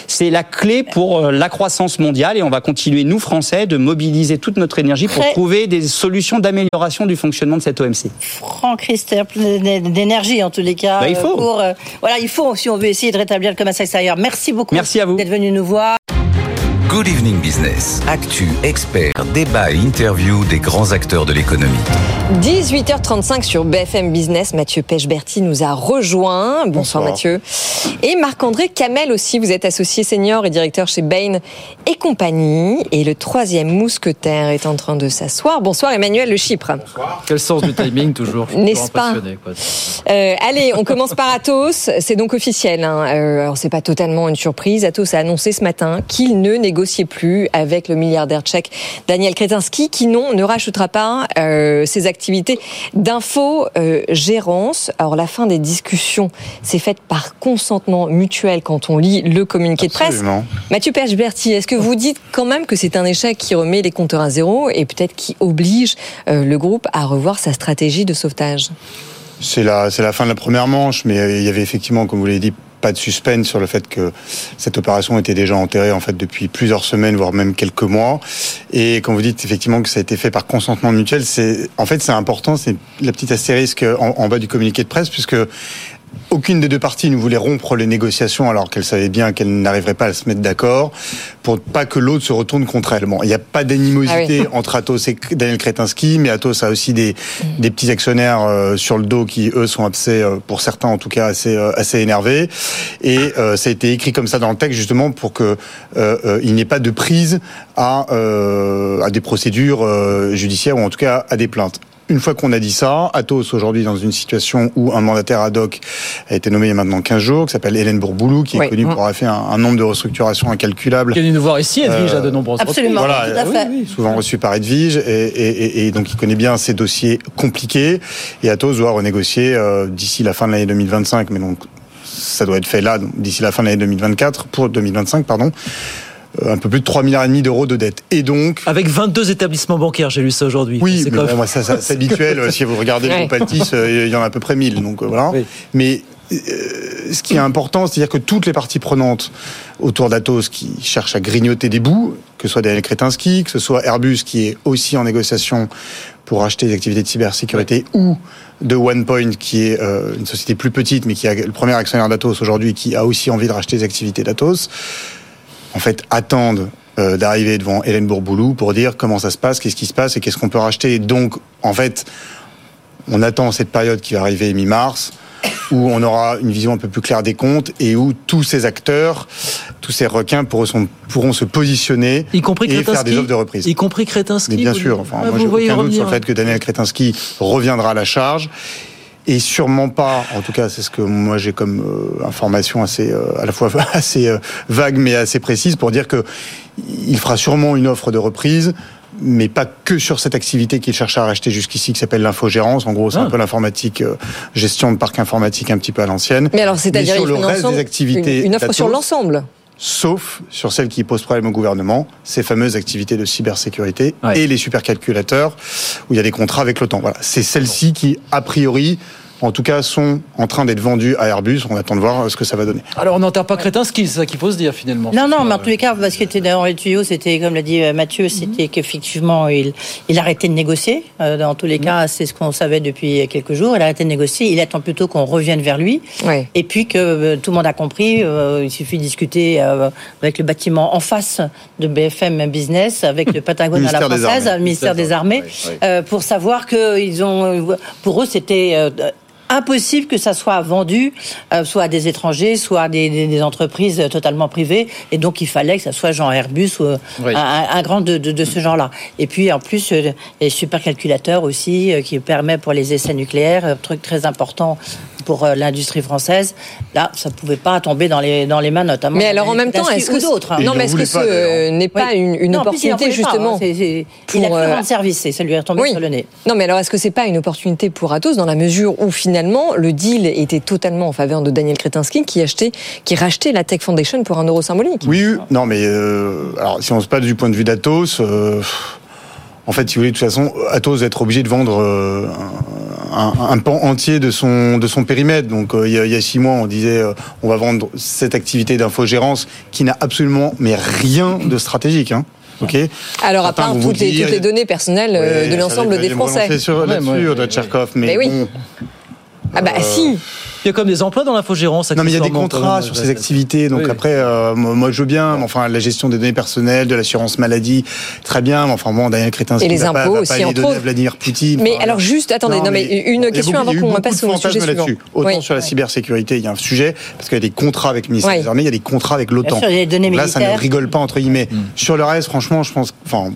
C'est la clé pour euh, la croissance mondiale et on va continuer, nous Français, de mobiliser toute notre énergie pour trouver des solutions d'amélioration du fonctionnement de cette OMC. Franck Rister, plein d'énergie en tous les cas. Bah, il faut. euh, Pour, euh, voilà, il faut si on veut essayer de rétablir le commerce extérieur. Merci beaucoup. Merci à vous. D'être venu nous voir. Good Evening Business. Actu, expert, débat et interview des grands acteurs de l'économie. 18h35 sur BFM Business. Mathieu Pechberti nous a rejoint. Bonsoir, Mathieu. Et Marc-André Camel aussi. Vous êtes associé senior et directeur chez Bain et compagnie. Et le troisième mousquetaire est en train de s'asseoir. Bonsoir Emmanuel Le Chypre. Bonsoir. Quel sens du timing toujours? N'est-ce pas? euh, Allez, on commence par Atos. C'est donc officiel. Hein. Euh, alors c'est pas totalement une surprise. Atos a annoncé ce matin qu'il ne négociait plus avec le milliardaire tchèque Daniel Kretinsky, qui non ne rachètera pas euh, ses activités d'info-gérance. Alors la fin des discussions s'est faite par consentement mutuel quand on lit le communiqué Absolument. de presse. Mathieu Perche-Berti, est-ce que vous dites quand même que c'est un échec qui remet les compteurs à zéro et peut-être qui oblige euh, le groupe à revoir sa stratégie de sauvetage? C'est la, c'est la fin de la première manche, mais euh, il y avait effectivement, comme vous l'avez dit, pas de suspense sur le fait que cette opération était déjà enterrée en fait depuis plusieurs semaines, voire même quelques mois. Et quand vous dites effectivement que ça a été fait par consentement mutuel, c'est en fait c'est important, c'est la petite astérisque en, en bas du communiqué de presse, puisque aucune des deux parties ne voulait rompre les négociations alors qu'elle savait bien qu'elle n'arriverait pas à se mettre d'accord pour pas que l'autre se retourne contre elle. Bon, il n'y a pas d'animosité Ah oui. entre Atos et Daniel Kretinsky, mais Atos a aussi des, des petits actionnaires euh, sur le dos qui, eux, sont assez, euh, pour certains en tout cas, assez, euh, assez énervés. Et euh, ça a été écrit comme ça dans le texte justement pour que euh, il n'y ait pas de prise à, euh, à des procédures euh, judiciaires ou en tout cas à des plaintes. Une fois qu'on a dit ça, Atos aujourd'hui dans une situation où un mandataire ad hoc a été nommé il y a maintenant 15 jours, qui s'appelle Hélène Bourboulou, qui Oui. est connue pour avoir fait un, un nombre de restructurations incalculables. Qui est venu nous voir ici, Edwige, Euh, à de nombreuses absolument. Voilà, tout à fait. oui, oui, souvent reçu par Edwige, et, et, et, et donc il connaît bien ces dossiers compliqués. Et Atos doit renégocier euh, d'ici la fin de l'année 2025, mais donc ça doit être fait là, d'ici la fin de l'année 2024, pour 2025, pardon, euh, un peu plus de 3 milliards et demi d'euros de dettes. Et donc, Avec 22 établissements bancaires, j'ai lu ça aujourd'hui. oui, C'est mais quand bon, même- moi, ça, ça, c'est habituel. euh, <laughs> Si vous regardez le groupe Altis, euh, il y en a à peu près 1000. Donc euh, voilà. Oui. Mais euh, ce qui est important, c'est-à-dire que toutes les parties prenantes autour d'Atos qui cherchent à grignoter des bouts, que ce soit Daniel Kretinsky, que ce soit Airbus qui est aussi en négociation pour acheter des activités de cybersécurité, ou de OnePoint qui est euh, une société plus petite mais qui est le premier actionnaire d'Atos aujourd'hui qui a aussi envie de racheter des activités d'Atos, en fait attendent euh, d'arriver devant Hélène Bourboulou pour dire comment ça se passe, qu'est-ce qui se passe et qu'est-ce qu'on peut racheter. Donc, en fait, on attend cette période qui va arriver mi-mars où on aura une vision un peu plus claire des comptes et où tous ces acteurs, tous ces requins pourront, sont- pourront se positionner Y compris et faire des offres de reprise. Y compris Kretinsky Mais bien sûr, enfin, Ah, moi j'ai aucun doute sur le fait que Daniel Kretinsky reviendra à la charge. Et sûrement pas, en tout cas c'est ce que moi j'ai comme euh, information assez euh, à la fois <laughs> assez euh, vague mais assez précise pour dire que il fera sûrement une offre de reprise mais pas que sur cette activité qu'il cherche à racheter jusqu'ici qui s'appelle l'infogérance. En gros, c'est Ah. un peu l'informatique, euh, gestion de parc informatique un petit peu à l'ancienne. Mais alors, c'est-à-dire sur le reste des activités une, une offre sur l'ensemble. Sauf sur celles qui posent problème au gouvernement, ces fameuses activités de cybersécurité Ouais. et les supercalculateurs où il y a des contrats avec l'OTAN. Voilà, c'est celles-ci qui, a priori, en tout cas, sont en train d'être vendues à Airbus. On attend de voir ce que ça va donner. Alors on n'enterre pas c'est ça qu'il faut se dire finalement. Non, non, mais en tous les cas, parce que était dans les tuyaux, c'était, comme l'a dit euh, Mathieu, c'était qu'effectivement, il, il arrêtait de négocier. Euh, Dans tous les cas, c'est ce qu'on savait depuis quelques jours. Il arrêtait de négocier. Il attend plutôt qu'on revienne vers lui. Et puis que euh, tout le monde a compris, euh, il suffit de discuter euh, avec le bâtiment en face de BFM Business, avec le Patagone <laughs> à la française, le ministère des Armées, euh, pour savoir que ils ont, euh, pour eux, c'était euh, impossible que ça soit vendu euh, soit à des étrangers, soit à des, des- des entreprises totalement privées. Et donc, il fallait que ça soit genre Airbus ou euh, Oui. un, un grand de, de, de ce genre-là. Et puis, en plus, euh, les supercalculateurs aussi, euh, qui permet pour les essais nucléaires, euh, truc très important pour euh, l'industrie française. Là, ça ne pouvait pas tomber dans les, dans les mains, notamment. Mais alors en même temps, est-ce que ou d'autres hein. Non, mais est-ce que ce n'est pas Oui. une, Non, plus, en opportunité pas, justement hein. Il a pour, euh, rendre service et ça lui est retombé Oui. sur le nez. Non, mais alors est-ce que c'est pas une opportunité pour Atos dans la mesure où finalement le deal était totalement en faveur de Daniel Kretinsky qui achetait, qui rachetait la Tech Foundation pour un euro symbolique Oui, oui. non, mais euh, alors si on se passe du point de vue d'Atos, euh, en fait, si vous voulez, de toute façon, Atos va être obligé de vendre euh, un, un pan entier de son de son périmètre. Donc, euh, il, y a, il y a six mois, on disait, euh, on va vendre cette activité d'infogérance qui n'a absolument mais rien de stratégique. Hein. Ok. Alors à Certains part vont vous toutes les, dire- toutes les données personnelles Ouais, de l'ensemble des Français. sur Ouais, là-dessus, ouais, de Tcherkov, mais, Mais oui. bon, Ah bah Euh, si Il y a comme des emplois dans l'infogérance. Non, mais il y a des contrats sur ces activités. Donc Oui. après, euh, moi je veux bien. mais Enfin, la gestion des données personnelles, de l'assurance maladie, très bien. Mais enfin bon, Daniel Crétin, Et les va pas, impôts va aussi, pas les à. Vladimir Poutine. Mais Enfin, alors juste, attendez, non, mais une question beaucoup- avant qu'on passe au sujet suivant. là-dessus. Autant Oui. sur la cybersécurité, il y a un sujet parce qu'il y a des contrats avec le ministère Oui. des Armées, il y a des contrats avec l'OTAN. Là, ça ne rigole pas entre guillemets. Mm. Sur le reste, franchement, je pense. Enfin,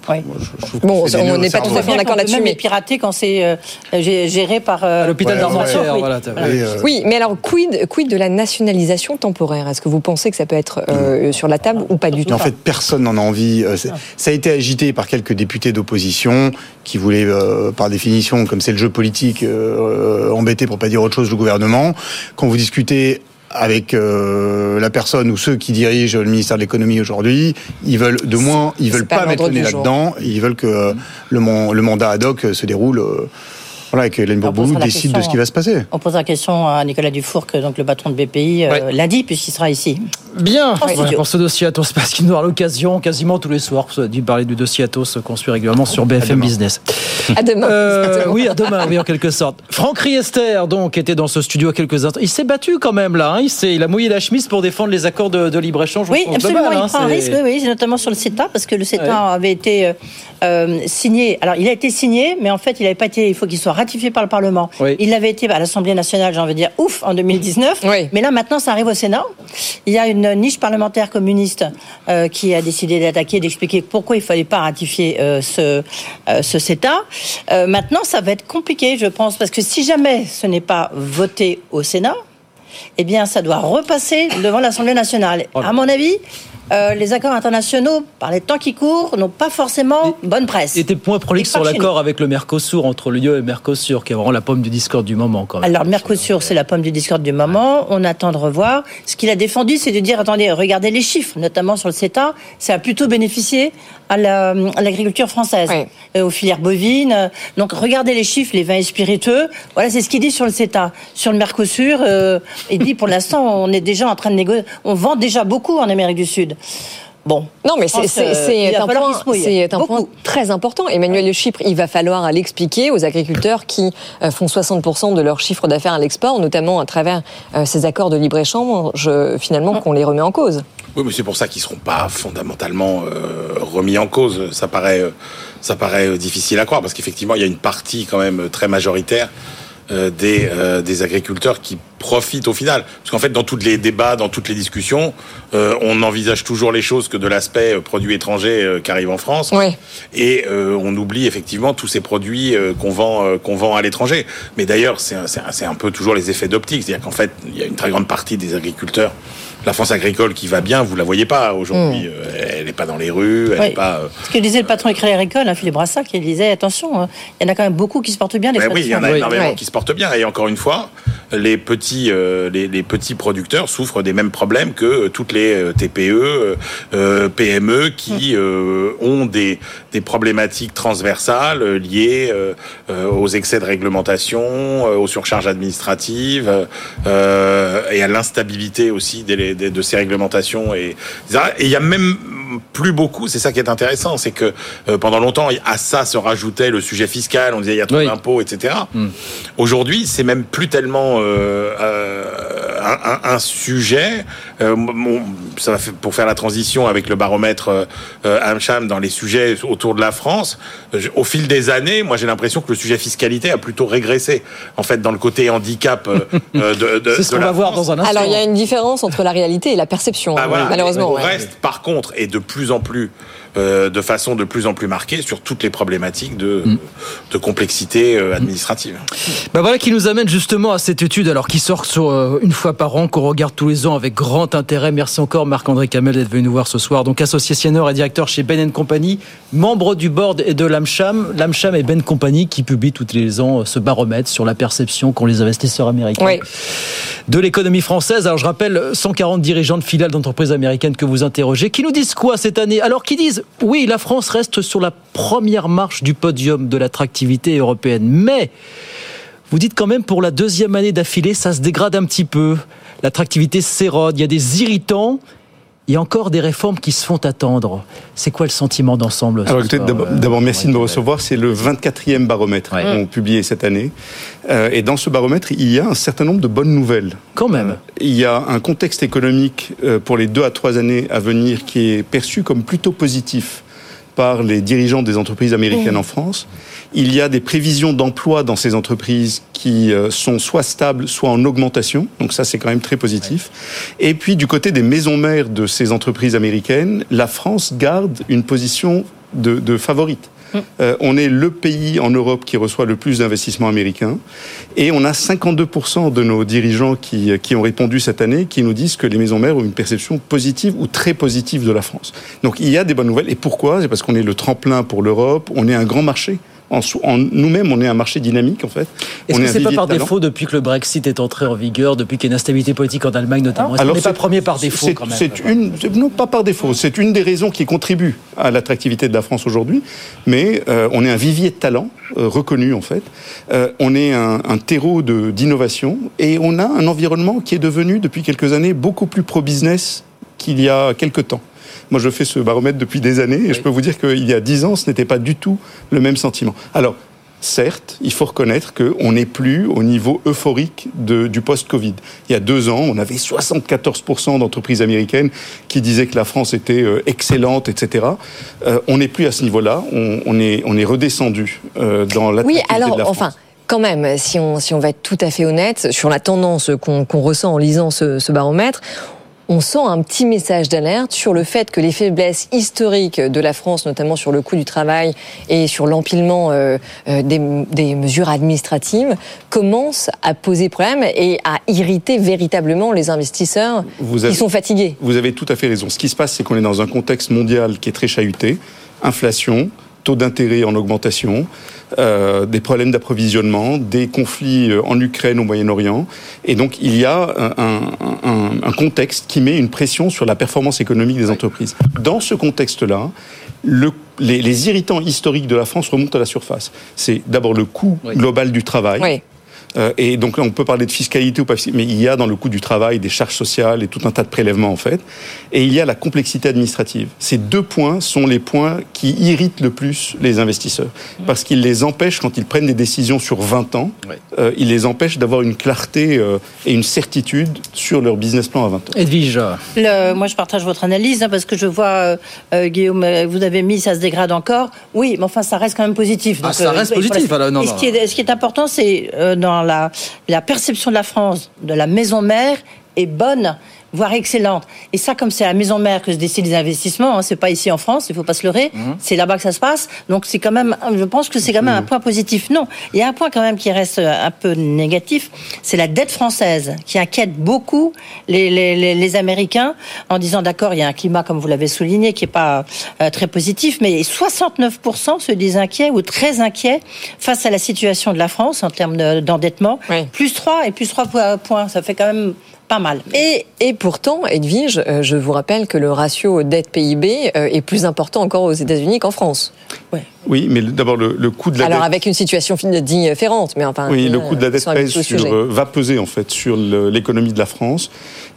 Bon, on n'est pas tout à fait en accord Même là-dessus, mais piraté quand c'est euh, gé- géré par euh, À l'hôpital euh, Oui, mais alors quid, quid de la nationalisation temporaire? Est-ce que vous pensez que ça peut être euh, sur la table ou pas du tout en fait, personne n'en a envie. Euh, Ça a été agité par quelques députés d'opposition qui voulaient, euh, par définition, comme c'est le jeu politique, euh, embêter pour pas dire autre chose le gouvernement. Quand vous discutez avec euh, la personne ou ceux qui dirigent le ministère de l'économie aujourd'hui, ils veulent de moins, ils veulent pas pas, mettre le nez là-dedans. Ils veulent que euh, le, man- le mandat ad hoc se déroule. euh, voilà, et que Hélène On Bourbou posera la décide de ce qui va se passer. On pose la question à Nicolas Dufourc, donc le patron de BPI, euh, Ouais. lundi, puisqu'il sera ici. Bien, pour ce dossier Atos, parce qu'il nous aura l'occasion quasiment tous les soirs d'y parler du dossier Atos qu'on suit régulièrement sur BFM. Business. <laughs> À demain. Euh, oui, à demain, oui, en quelque sorte. Franck Riester, donc, était dans ce studio à quelques instants. Il s'est battu quand même, là. hein. Il, s'est- il a mouillé la chemise pour défendre les accords de, de libre-échange. Oui, absolument. il hein. prend un risque, oui, oui, notamment sur le CETA, parce que le CETA Ouais. avait été euh, euh, signé. Alors, il a été signé, mais en fait, il n'avait pas été. Il faut qu'il soit ratifié par le Parlement. Oui. Il l'avait été à l'Assemblée nationale, j'ai envie de dire, ouf, en 2019. Oui. Mais là, maintenant, ça arrive au Sénat. Il y a une niche parlementaire communiste euh, qui a décidé d'attaquer, d'expliquer pourquoi il fallait pas ratifier euh, ce, euh, ce CETA. Maintenant, ça va être compliqué, je pense, parce que si jamais ce n'est pas voté au Sénat, eh bien, ça doit repasser devant l'Assemblée nationale. Oh. À mon avis, euh, les accords internationaux, par les temps qui courent, n'ont pas forcément bonne presse. Il était point prolixe Et sur l'accord avec le Mercosur, entre l'UE et le Mercosur, qui est vraiment la pomme du discord du moment, quand même. Alors, le Mercosur, c'est la pomme du discorde du moment. On attend de revoir. Ce qu'il a défendu, c'est de dire, attendez, regardez les chiffres, notamment sur le CETA. Ça a plutôt bénéficié à la- à l'agriculture française, euh, aux filières bovines. Donc, regardez les chiffres, les vins et spiritueux. Voilà, c'est ce qu'il dit sur le CETA. Sur le Mercosur, euh, il dit, pour l'instant, on est déjà en train de négocier. On vend déjà beaucoup en Amérique du Sud. Bon. Non, mais c'est un, point, un point très important. Emmanuel Le Chypre, il va falloir l'expliquer aux agriculteurs qui euh, font 60% de leur chiffre d'affaires à l'export, notamment à travers euh, ces accords de libre-échange, finalement, qu'on les remet en cause. Oui, mais c'est pour ça qu'ils seront pas fondamentalement euh, remis en cause. Ça paraît, euh, ça paraît euh, difficile à croire parce qu'effectivement, il y a une partie quand même très majoritaire euh, des, des agriculteurs qui profitent au final. Parce qu'en fait, dans tous les débats, dans toutes les discussions, euh, on envisage toujours les choses que de l'aspect euh, produits étrangers euh, qui arrivent en France. Oui. Et on oublie effectivement tous ces produits qu'on vend, qu'on vend à l'étranger. Mais d'ailleurs, un, c'est un peu toujours les effets d'optique. C'est-à-dire qu'en fait, il y a une très grande partie des agriculteurs. La France agricole qui va bien, vous la voyez pas aujourd'hui. Euh, Elle n'est pas dans les rues, elle Oui. n'est pas. euh, Ce que disait le patron du Crédit Agricole, hein, Philippe Brassac, il disait attention, hein, il y en a quand même beaucoup qui se portent bien. Ben oui, il y en a énormément qui se portent bien. Et encore une fois, les petits, euh, les, les petits producteurs souffrent des mêmes problèmes que toutes les TPE, euh, PME qui euh, ont des, des problématiques transversales liées aux excès de réglementation, aux surcharges administratives et à l'instabilité aussi des, des- de ces réglementations. Et il y a même plus beaucoup, c'est ça qui est intéressant, c'est que euh, pendant longtemps, à ça se rajoutait le sujet fiscal, on disait il y a trop Oui. d'impôts, etc. Aujourd'hui, c'est même plus tellement euh, euh, un, un- un sujet. Euh, mon- ça pour faire la transition avec le baromètre euh, euh, AmCham dans les sujets autour de la France. je- au fil des années, moi j'ai l'impression que le sujet fiscalité a plutôt régressé. En fait, dans le côté handicap euh, <laughs> de, de, C'est ce de qu'on la va voir France. dans un instant. Alors, il y a une différence entre la réalité et la perception, Bah hein, voilà. malheureusement. Ouais. reste, par contre, est de plus en plus, euh, de façon de plus en plus marquée sur toutes les problématiques de, Mm. de complexité euh, administrative. Bah voilà qui nous amène justement à cette étude, alors qui sort sur euh, une fois par an, qu'on regarde tous les ans avec grand intérêt. Merci encore Marc-André Camel d'être venu nous voir ce soir. Donc associé senior et directeur chez Ben Company, membre du board et de l'AMCHAM. L'AMCHAM et Ben Company qui publient tous les ans ce baromètre sur la perception qu'ont les investisseurs américains Oui. de l'économie française. Alors je rappelle 140 dirigeants de filiales d'entreprises américaines que vous interrogez, qui nous disent quoi cette année? Alors qui disent oui, la France reste sur la première marche du podium de l'attractivité européenne, mais vous dites quand même pour la deuxième année d'affilée, ça se dégrade un petit peu. L'attractivité s'érode, il y a des irritants. Il y a encore des réformes qui se font attendre. C'est quoi le sentiment d'ensemble Alors, d'abord, merci de me recevoir. C'est le 24e baromètre qu'on publié cette année. et dans ce baromètre, il y a un certain nombre de bonnes nouvelles. Quand même. il y a un contexte économique pour les deux à trois années à venir qui est perçu comme plutôt positif par les dirigeants des entreprises américaines en France. Il y a des prévisions d'emploi dans ces entreprises qui euh, sont soit stables, soit en augmentation. Donc ça, c'est quand même très positif. Et puis, du côté des maisons mères de ces entreprises américaines, la France garde une position de, de favorite. Euh, on est le pays en Europe qui reçoit le plus d'investissements américains. Et on a 52% de nos dirigeants qui, qui ont répondu cette année qui nous disent que les maisons mères ont une perception positive ou très positive de la France. Donc il y a des bonnes nouvelles. Et pourquoi? C'est parce qu'on est le tremplin pour l'Europe, on est un grand marché en, nous-mêmes, on est un marché dynamique en fait. Est-ce que c'est pas par défaut depuis que le Brexit est entré en vigueur, depuis qu'il y a une instabilité politique en Allemagne notamment? Qu'on n'est pas premier par défaut quand même? C'est une, non pas par défaut, c'est une des raisons qui contribue à l'attractivité de la France aujourd'hui. Mais euh, on est un vivier de talent euh, reconnu en fait. Euh, on est un, un terreau d'innovation et on a un environnement qui est devenu depuis quelques années beaucoup plus pro-business qu'il y a quelques temps. Moi, je fais ce baromètre depuis des années et je peux vous dire qu'il y a dix ans, ce n'était pas du tout le même sentiment. Alors, certes, il faut reconnaître qu'on n'est plus au niveau euphorique du post-Covid. Il y a deux ans, on avait 74% d'entreprises américaines qui disaient que la France était euh, excellente, etc. Euh, on n'est plus à ce niveau-là. On, est, on est redescendu euh, dans la Oui, alors, de la enfin. Quand même, si on, si on va être tout à fait honnête sur la tendance qu'on ressent en lisant ce, ce baromètre, on sent un petit message d'alerte sur le fait que les faiblesses historiques de la France, notamment sur le coût du travail et sur l'empilement euh, euh, des, mesures administratives, commencent à poser problème et à irriter véritablement les investisseurs qui sont fatigués. Vous avez tout à fait raison. Ce qui se passe, c'est qu'on est dans un contexte mondial qui est très chahuté. Inflation, taux d'intérêt en augmentation, euh, des problèmes d'approvisionnement, des conflits euh, en Ukraine, au Moyen-Orient. Et donc, il y a un, un, un, contexte qui met une pression sur la performance économique des entreprises. Dans ce contexte-là, le, les, les, irritants historiques de la France remontent à la surface. C'est d'abord le coût global du travail. Oui. Euh, et donc là, on peut parler de fiscalité ou pas, mais il y a dans le coût du travail des charges sociales et tout un tas de prélèvements en fait. Et il y a la complexité administrative. Ces deux points sont les points qui irritent le plus les investisseurs mmh. parce qu'ils les empêchent quand ils prennent des décisions sur 20 ans, euh, ils les empêchent d'avoir une clarté euh, et une certitude sur leur business plan à 20 ans. Edwige, le, moi je partage votre analyse hein, parce que je vois Guillaume, vous avez mis ça se dégrade encore. Oui, mais enfin ça reste quand même positif. ah, ça reste positif. Alors, non, Ce, qui est, ce qui est important, c'est dans la, perception de la France, de la maison mère, est bonne voire excellente. Et ça, comme c'est à la maison mère que se décident les investissements, hein, c'est pas ici en France, il faut pas se leurrer, mhm. c'est là-bas que ça se passe. Donc c'est quand même, je pense que c'est quand même un point positif. Non, il y a un point quand même qui reste un peu négatif, c'est la dette française qui inquiète beaucoup les, les, les, Américains en disant d'accord, il y a un climat comme vous l'avez souligné qui est pas euh, très positif, mais 69% se disent inquiets ou très inquiets face à la situation de la France en termes d'endettement. Plus 3 et plus 3 points, ça fait quand même pas mal. Et, et pourtant, Edwige, euh, je vous rappelle que le ratio dette-PIB euh, est plus important encore aux États-Unis qu'en France. Ouais. Oui, mais d'abord le, le, coût de la Alors avec une situation différente, mais enfin. Oui, le coût de la dette pèse sur, euh, va peser en fait sur l'économie de la France.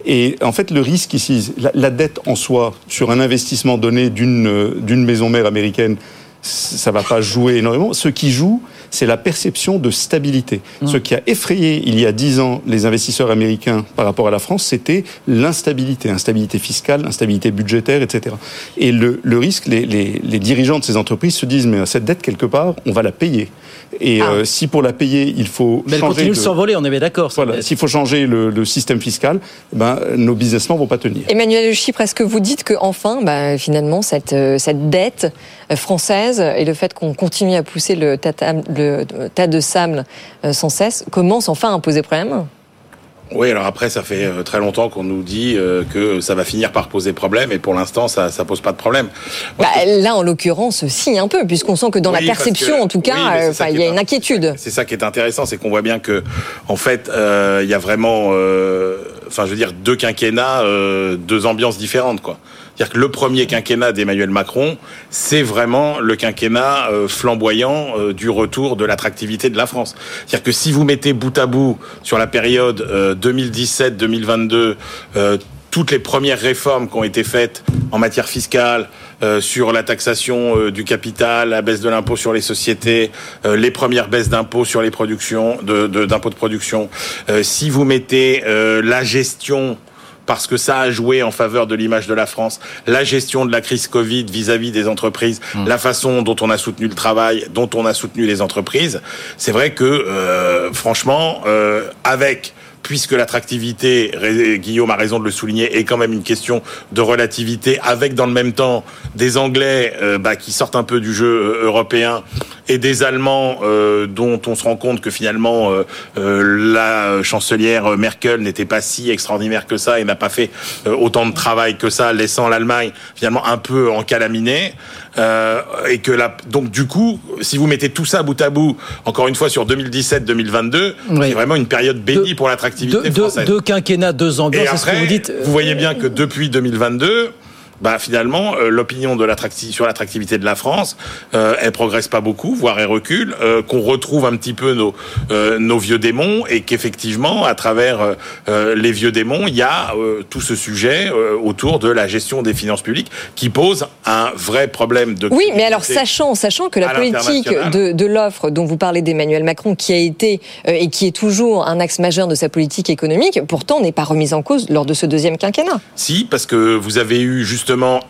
Et en fait, le risque ici, la, la dette en soi, sur un investissement donné d'une d'une maison mère américaine, ça va pas jouer énormément. Ce qui joue, c'est la perception de stabilité. Mmh. Ce qui a effrayé il y a dix ans les investisseurs américains par rapport à la France, c'était l'instabilité, instabilité fiscale, instabilité budgétaire, etc. Et le, le risque, les, les, les, dirigeants de ces entreprises se disent, mais cette dette, quelque part, on va la payer. Et ah. euh, si pour la payer, il faut mais elle changer... continue de s'envoler, on est bien d'accord. Voilà, s'il faut changer le, le, système fiscal, ben, nos businessmen vont pas tenir. Emmanuel de Chypre, est-ce que vous dites que enfin, ben, finalement, cette, euh, cette dette euh, française et le fait qu'on continue à pousser le, tas de sable sans cesse, commence enfin à poser problème? Oui, alors après, ça fait euh, très longtemps qu'on nous dit euh, que ça va finir par poser problème, et pour l'instant, ça ne pose pas de problème. Bah, là, en l'occurrence, si, un peu, puisqu'on sent que dans la perception, en tout cas, il y a une inquiétude. C'est ça qui est intéressant, c'est qu'on voit bien que, en fait, il y a vraiment, enfin, je veux dire, deux quinquennats, deux ambiances différentes, quoi. C'est-à-dire que le premier quinquennat d'Emmanuel Macron, c'est vraiment le quinquennat euh, flamboyant euh, du retour de l'attractivité de la France. C'est-à-dire que si vous mettez bout à bout sur la période 2017-2022 euh, toutes les premières réformes qui ont été faites en matière fiscale, sur la taxation du capital, la baisse de l'impôt sur les sociétés, les premières baisses d'impôts sur les productions, de, d'impôts de, production. si vous mettez la gestion parce que ça a joué en faveur de l'image de la France, la gestion de la crise Covid vis-à-vis des entreprises, mmh. la façon dont on a soutenu le travail, dont on a soutenu les entreprises, c'est vrai que franchement, avec puisque l'attractivité, Guillaume a raison de le souligner, est quand même une question de relativité, avec dans le même temps des Anglais euh, bah, qui sortent un peu du jeu euh, européen et des Allemands euh, dont on se rend compte que finalement la chancelière Merkel n'était pas si extraordinaire que ça et n'a pas fait autant de travail que ça, laissant l'Allemagne finalement un peu en calaminé. et que la, donc du coup, si vous mettez tout ça bout à bout, encore une fois sur 2017-2022, c'est vraiment une période bénie pour l'attractivité deux, deux, quinquennats, deux ambiances, ce que vous dites. Vous voyez bien que depuis 2022, bah finalement euh, l'opinion de sur l'attractivité de la France, euh, elle progresse pas beaucoup, voire elle recule, euh, qu'on retrouve un petit peu nos euh, nos vieux démons et qu'effectivement à travers les vieux démons, il y a tout ce sujet autour de la gestion des finances publiques qui pose un vrai problème de Oui, mais alors sachant sachant que la politique de, de l'offre dont vous parlez d'Emmanuel Macron qui a été et qui est toujours un axe majeur de sa politique économique, pourtant n'est pas remise en cause lors de ce deuxième quinquennat. Si, parce que vous avez eu justement justement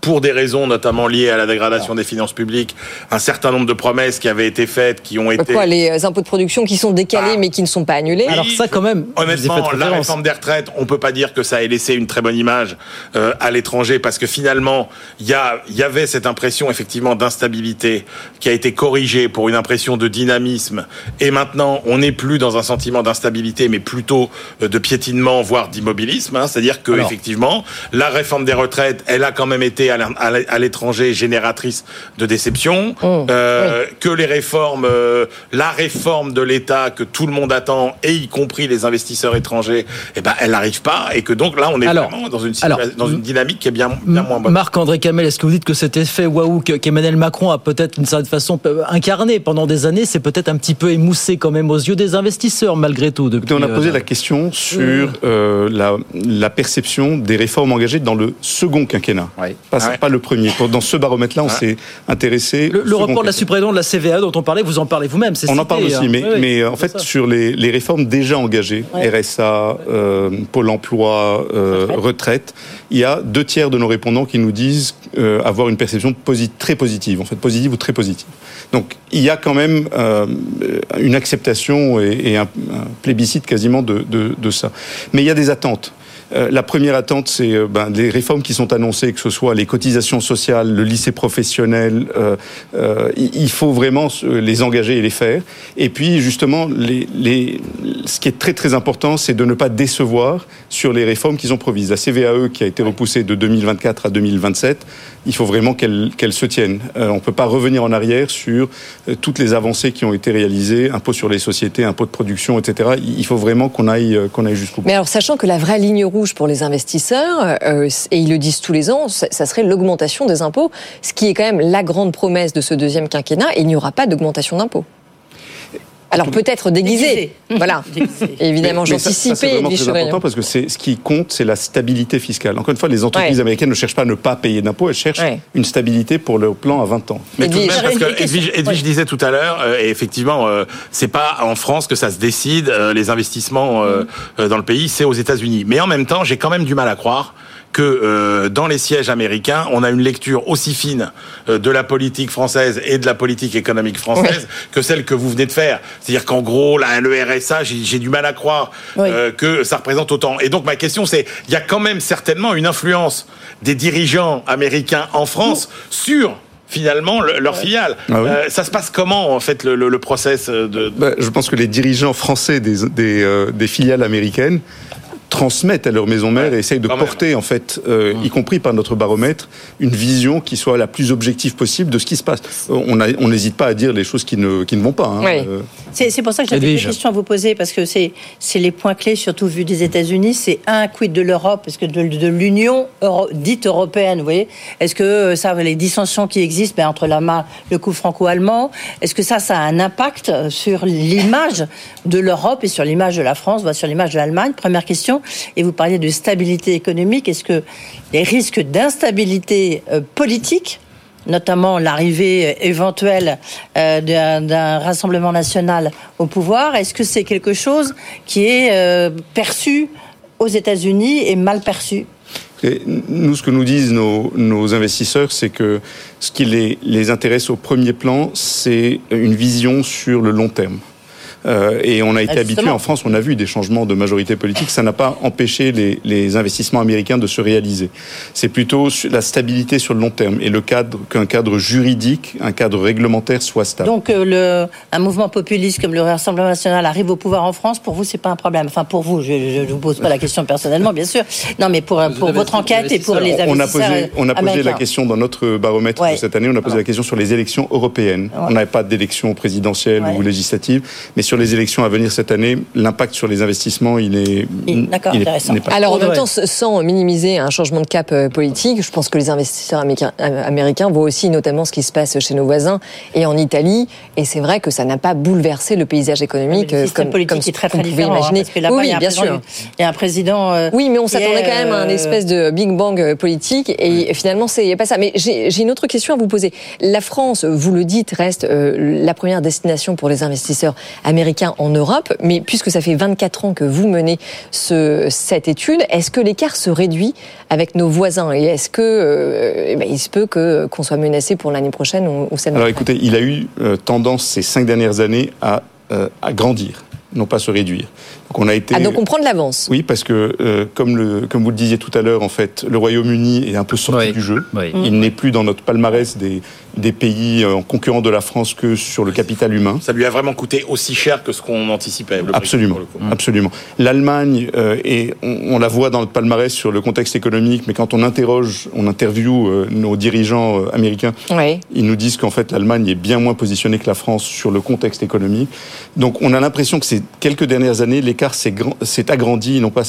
pour des raisons notamment liées à la dégradation des finances publiques, un certain nombre de promesses qui avaient été faites, qui ont été... Quoi, les impôts de production qui sont décalés ah. mais qui ne sont pas annulés Alors ça quand même... Honnêtement, la réforme des retraites, on peut pas dire que ça ait laissé une très bonne image euh, à l'étranger parce que finalement, il y, y avait cette impression effectivement d'instabilité qui a été corrigée pour une impression de dynamisme et maintenant on n'est plus dans un sentiment d'instabilité mais plutôt euh, de piétinement voire d'immobilisme. Hein. C'est-à-dire que effectivement, la réforme des retraites, elle a quand même été à l'étranger génératrice de déception, oh, euh, que les réformes, euh, la réforme de l'État que tout le monde attend, et y compris les investisseurs étrangers, eh ben, elle n'arrive pas, et que donc là, on est vraiment dans une, dans une dynamique qui est bien, bien moins bonne. Marc-André Camel, est-ce que vous dites que cet effet waouh qu'Emmanuel Macron a peut-être d'une certaine façon incarné pendant des années, c'est peut-être un petit peu émoussé quand même aux yeux des investisseurs, malgré tout depuis, On a posé euh, la question sur la, la, perception des réformes engagées dans le second quinquennat. Oui. Pas le premier. Dans ce baromètre-là, on s'est intéressé. Le, rapport de la suprésidente de la CVA dont on parlait, vous en parlez vous-même. On en parle aussi, hein. mais, mais en fait, sur les, les, réformes déjà engagées, RSA, euh, Pôle emploi, euh, retraite, il y a deux tiers de nos répondants qui nous disent euh, avoir une perception très positive, en fait, positive ou très positive. Donc, il y a quand même une acceptation et, un, plébiscite quasiment de, de, de ça. Mais il y a des attentes. Euh, la première attente, c'est euh, ben, les réformes qui sont annoncées, que ce soit les cotisations sociales, le lycée professionnel. Euh, il faut vraiment les engager et les faire. Et puis, justement, ce qui est très très important, c'est de ne pas décevoir sur les réformes qu'ils ont provises. La CVAE, qui a été repoussée de 2024 à 2027, il faut vraiment qu'elle se tienne. on ne peut pas revenir en arrière sur toutes les avancées qui ont été réalisées, impôt sur les sociétés, impôt de production, etc. Il faut vraiment qu'on aille, qu'on aille jusqu'au bout. Mais alors, sachant que la vraie ligne rouge pour les investisseurs, euh, et ils le disent tous les ans, ça serait l'augmentation des impôts, ce qui est quand même la grande promesse de ce deuxième quinquennat, il n'y aura pas d'augmentation d'impôts. Alors peut-être déguisé. Voilà. <laughs> Évidemment, j'anticipais. C'est vraiment très important parce que c'est ce qui compte, c'est la stabilité fiscale. Encore une fois, les entreprises américaines ne cherchent pas à ne pas payer d'impôts, elles cherchent une stabilité pour leur plan à 20 ans. Mais tout de même, parce que Edwige, disait tout à l'heure, euh, et effectivement, euh, c'est pas en France que ça se décide euh, les investissements mm. dans le pays, c'est aux États-Unis. Mais en même temps, j'ai quand même du mal à croire que euh, dans les sièges américains, on a une lecture aussi fine euh, de la politique française et de la politique économique française que celle que vous venez de faire. C'est-à-dire qu'en gros, là, le RSA, j'ai du mal à croire euh, que ça représente autant. Et donc ma question, c'est, il y a quand même certainement une influence des dirigeants américains en France sur finalement leur filiale. Ah ça se passe comment en fait le, le, process de... Bah, je pense que les dirigeants français des, des, des filiales américaines transmettent à leur maison mère et essayent de porter, en fait, euh, y compris par notre baromètre, une vision qui soit la plus objective possible de ce qui se passe. On n'hésite pas à dire les choses qui ne, qui ne vont pas. Hein. Euh. C'est pour ça que j'avais des questions à vous poser, parce que c'est les points clés, surtout vu des États-Unis. C'est un, quid de l'Europe, est-ce que de, de l'Union dite européenne, vous voyez Est-ce que euh, ça, les dissensions qui existent ben, entre la, le coup franco-allemand, est-ce que ça, ça a un impact sur l'image de l'Europe et sur l'image de la France, sur l'image de l'Allemagne? Première question. Et vous parliez de stabilité économique. Est-ce que les risques d'instabilité euh, politique notamment l'arrivée éventuelle euh, d'un rassemblement national au pouvoir, est-ce que c'est quelque chose qui est euh, perçu aux États-Unis et mal perçu? Nous, ce que nous disent nos, nos investisseurs, c'est que ce qui les, les intéresse au premier plan, c'est une vision sur le long terme. Euh, et on a été ah, habitué en France, on a vu des changements de majorité politique, ça n'a pas empêché les, les, investissements américains de se réaliser. C'est plutôt la stabilité sur le long terme et le cadre qu'un cadre juridique, un cadre réglementaire soit stable. Donc euh, le, un mouvement populiste comme le Rassemblement national arrive au pouvoir en France, pour vous c'est pas un problème? Enfin pour vous, je ne vous pose pas la question personnellement, bien sûr. Non, mais pour, pour votre enquête et pour les investisseurs on a posé, on a posé la question dans notre baromètre de cette année. On a posé la question sur les élections européennes. On n'avait pas d'élections présidentielles ou législatives, mais sur les élections à venir cette année, l'impact sur les investissements, il est. D'accord, intéressant. Pas... Alors, en même temps, sans minimiser un changement de cap euh, politique, je pense que les investisseurs euh, américains voient aussi notamment ce qui se passe chez nos voisins et en Italie. Et c'est vrai que ça n'a pas bouleversé le paysage économique le comme, politique comme est très, très différent, hein, imaginer. parce que là oui, il y a bien sûr. Il y a un président. Euh, oui, mais on s'attendait quand même à un espèce de big bang politique et finalement, c'est pas ça. Mais j'ai une autre question à vous poser. La France, vous le dites, reste la première destination pour les investisseurs américains en Europe, mais puisque ça fait 24 ans que vous menez ce, cette étude, est-ce que l'écart se réduit avec nos voisins et est-ce que euh, eh ben, il se peut que qu'on soit menacé pour l'année prochaine ou, ou Alors écoutez, il a eu euh, tendance ces cinq dernières années à, euh, à grandir, non pas se réduire. Donc on a été. Ah donc on prend de l'avance. Oui, parce que euh, comme le comme vous le disiez tout à l'heure, en fait, le Royaume-Uni est un peu sorti du jeu. Il n'est plus dans notre palmarès des des pays euh, concurrents de la France que sur le capital humain. Ça lui a vraiment coûté aussi cher que ce qu'on anticipait. absolument, absolument. L'Allemagne euh, et on, la voit dans le palmarès sur le contexte économique, mais quand on interroge, on interviewe euh, nos dirigeants euh, américains, ils nous disent qu'en fait l'Allemagne est bien moins positionnée que la France sur le contexte économique. Donc on a l'impression que ces quelques dernières années, l'écart agrandi, non pas,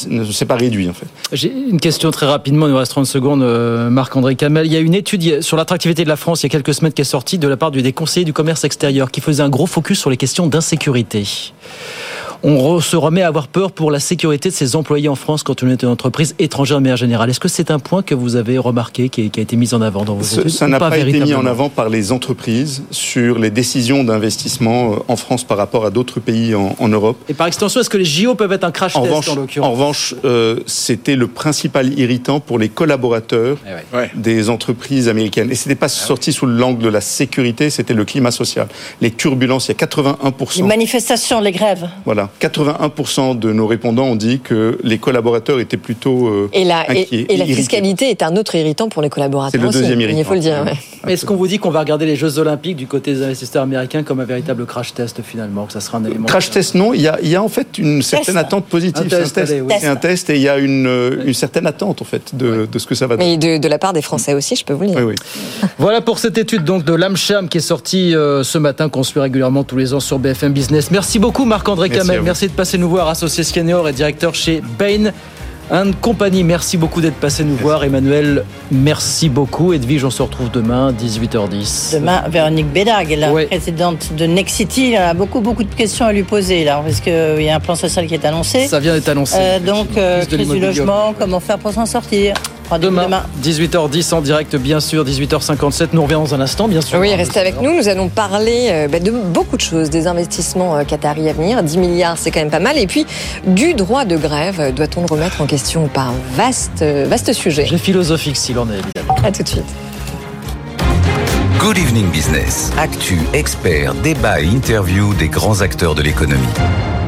réduit en fait. J'ai une question très rapidement, il nous reste 30 secondes, Marc-André Kamel. Il y a une étude sur l'attractivité de la France il y a quelques semaine qui est sortie de la part des conseillers du commerce extérieur qui faisait un gros focus sur les questions d'insécurité on se remet à avoir peur pour la sécurité de ses employés en France quand on est une entreprise étrangère de manière générale. Est-ce que c'est un point que vous avez remarqué, qui a été mis en avant dans vos études Ça n'a pas, été mis en avant par les entreprises sur les décisions d'investissement euh, en France par rapport à d'autres pays en, Europe. Et par extension, est-ce que les JO peuvent être un crash en test revanche, en l'occurrence En revanche, euh, c'était le principal irritant pour les collaborateurs eh des entreprises américaines. Et ce n'était pas ah sorti sous l'angle de la sécurité, c'était le climat social. Les turbulences, il y a 81%. Les manifestations, les grèves. Voilà. 81% de nos répondants ont dit que les collaborateurs étaient plutôt euh, et la, Et, la fiscalité est un autre irritant pour les collaborateurs. C'est le deuxième irritant. Il faut le dire. Mais est-ce qu'on vous dit qu'on va regarder les Jeux Olympiques du côté des investisseurs américains comme un véritable crash test finalement, que ça sera un élément Crash test, non. Il y a, il y a en fait une certaine attente positive. C'est un test. C'est un test et il y a une, une certaine attente en fait de, de ce que ça va donner. Mais de, de, la part des Français aussi, je peux vous le dire. Oui, oui. voilà pour cette étude donc de l'AMCHAM qui est sortie euh, ce matin, qu'on suit régulièrement tous les ans sur BFM Business. Merci beaucoup Marc-André Merci de passer nous voir, associé senior et directeur chez Bain Compagnie. Merci beaucoup d'être passé nous voir. Emmanuel, merci beaucoup. Edwige, on se retrouve demain, 18h10. Demain, Véronique Bédag, la présidente de Nexity, a beaucoup, beaucoup de questions à lui poser, là, parce qu'il y a un plan social qui est annoncé. Ça vient d'être annoncé. Euh, donc, euh, crise du logement, comment faire pour s'en sortir Demain, demain, 18h10 en direct, bien sûr, 18h57. Nous revenons dans un instant, bien sûr. Oui, restez avec nous. Nous allons parler euh, bah, de beaucoup de choses, des investissements euh, qataris à venir. 10 milliards, c'est quand même pas mal. Et puis, du droit de grève, doit-on le remettre en question Par vaste, euh, vaste sujet. J'ai philosophique s'il en est, évidemment. À tout de suite. Good Evening Business. Actu, expert, débat et interview des grands acteurs de l'économie.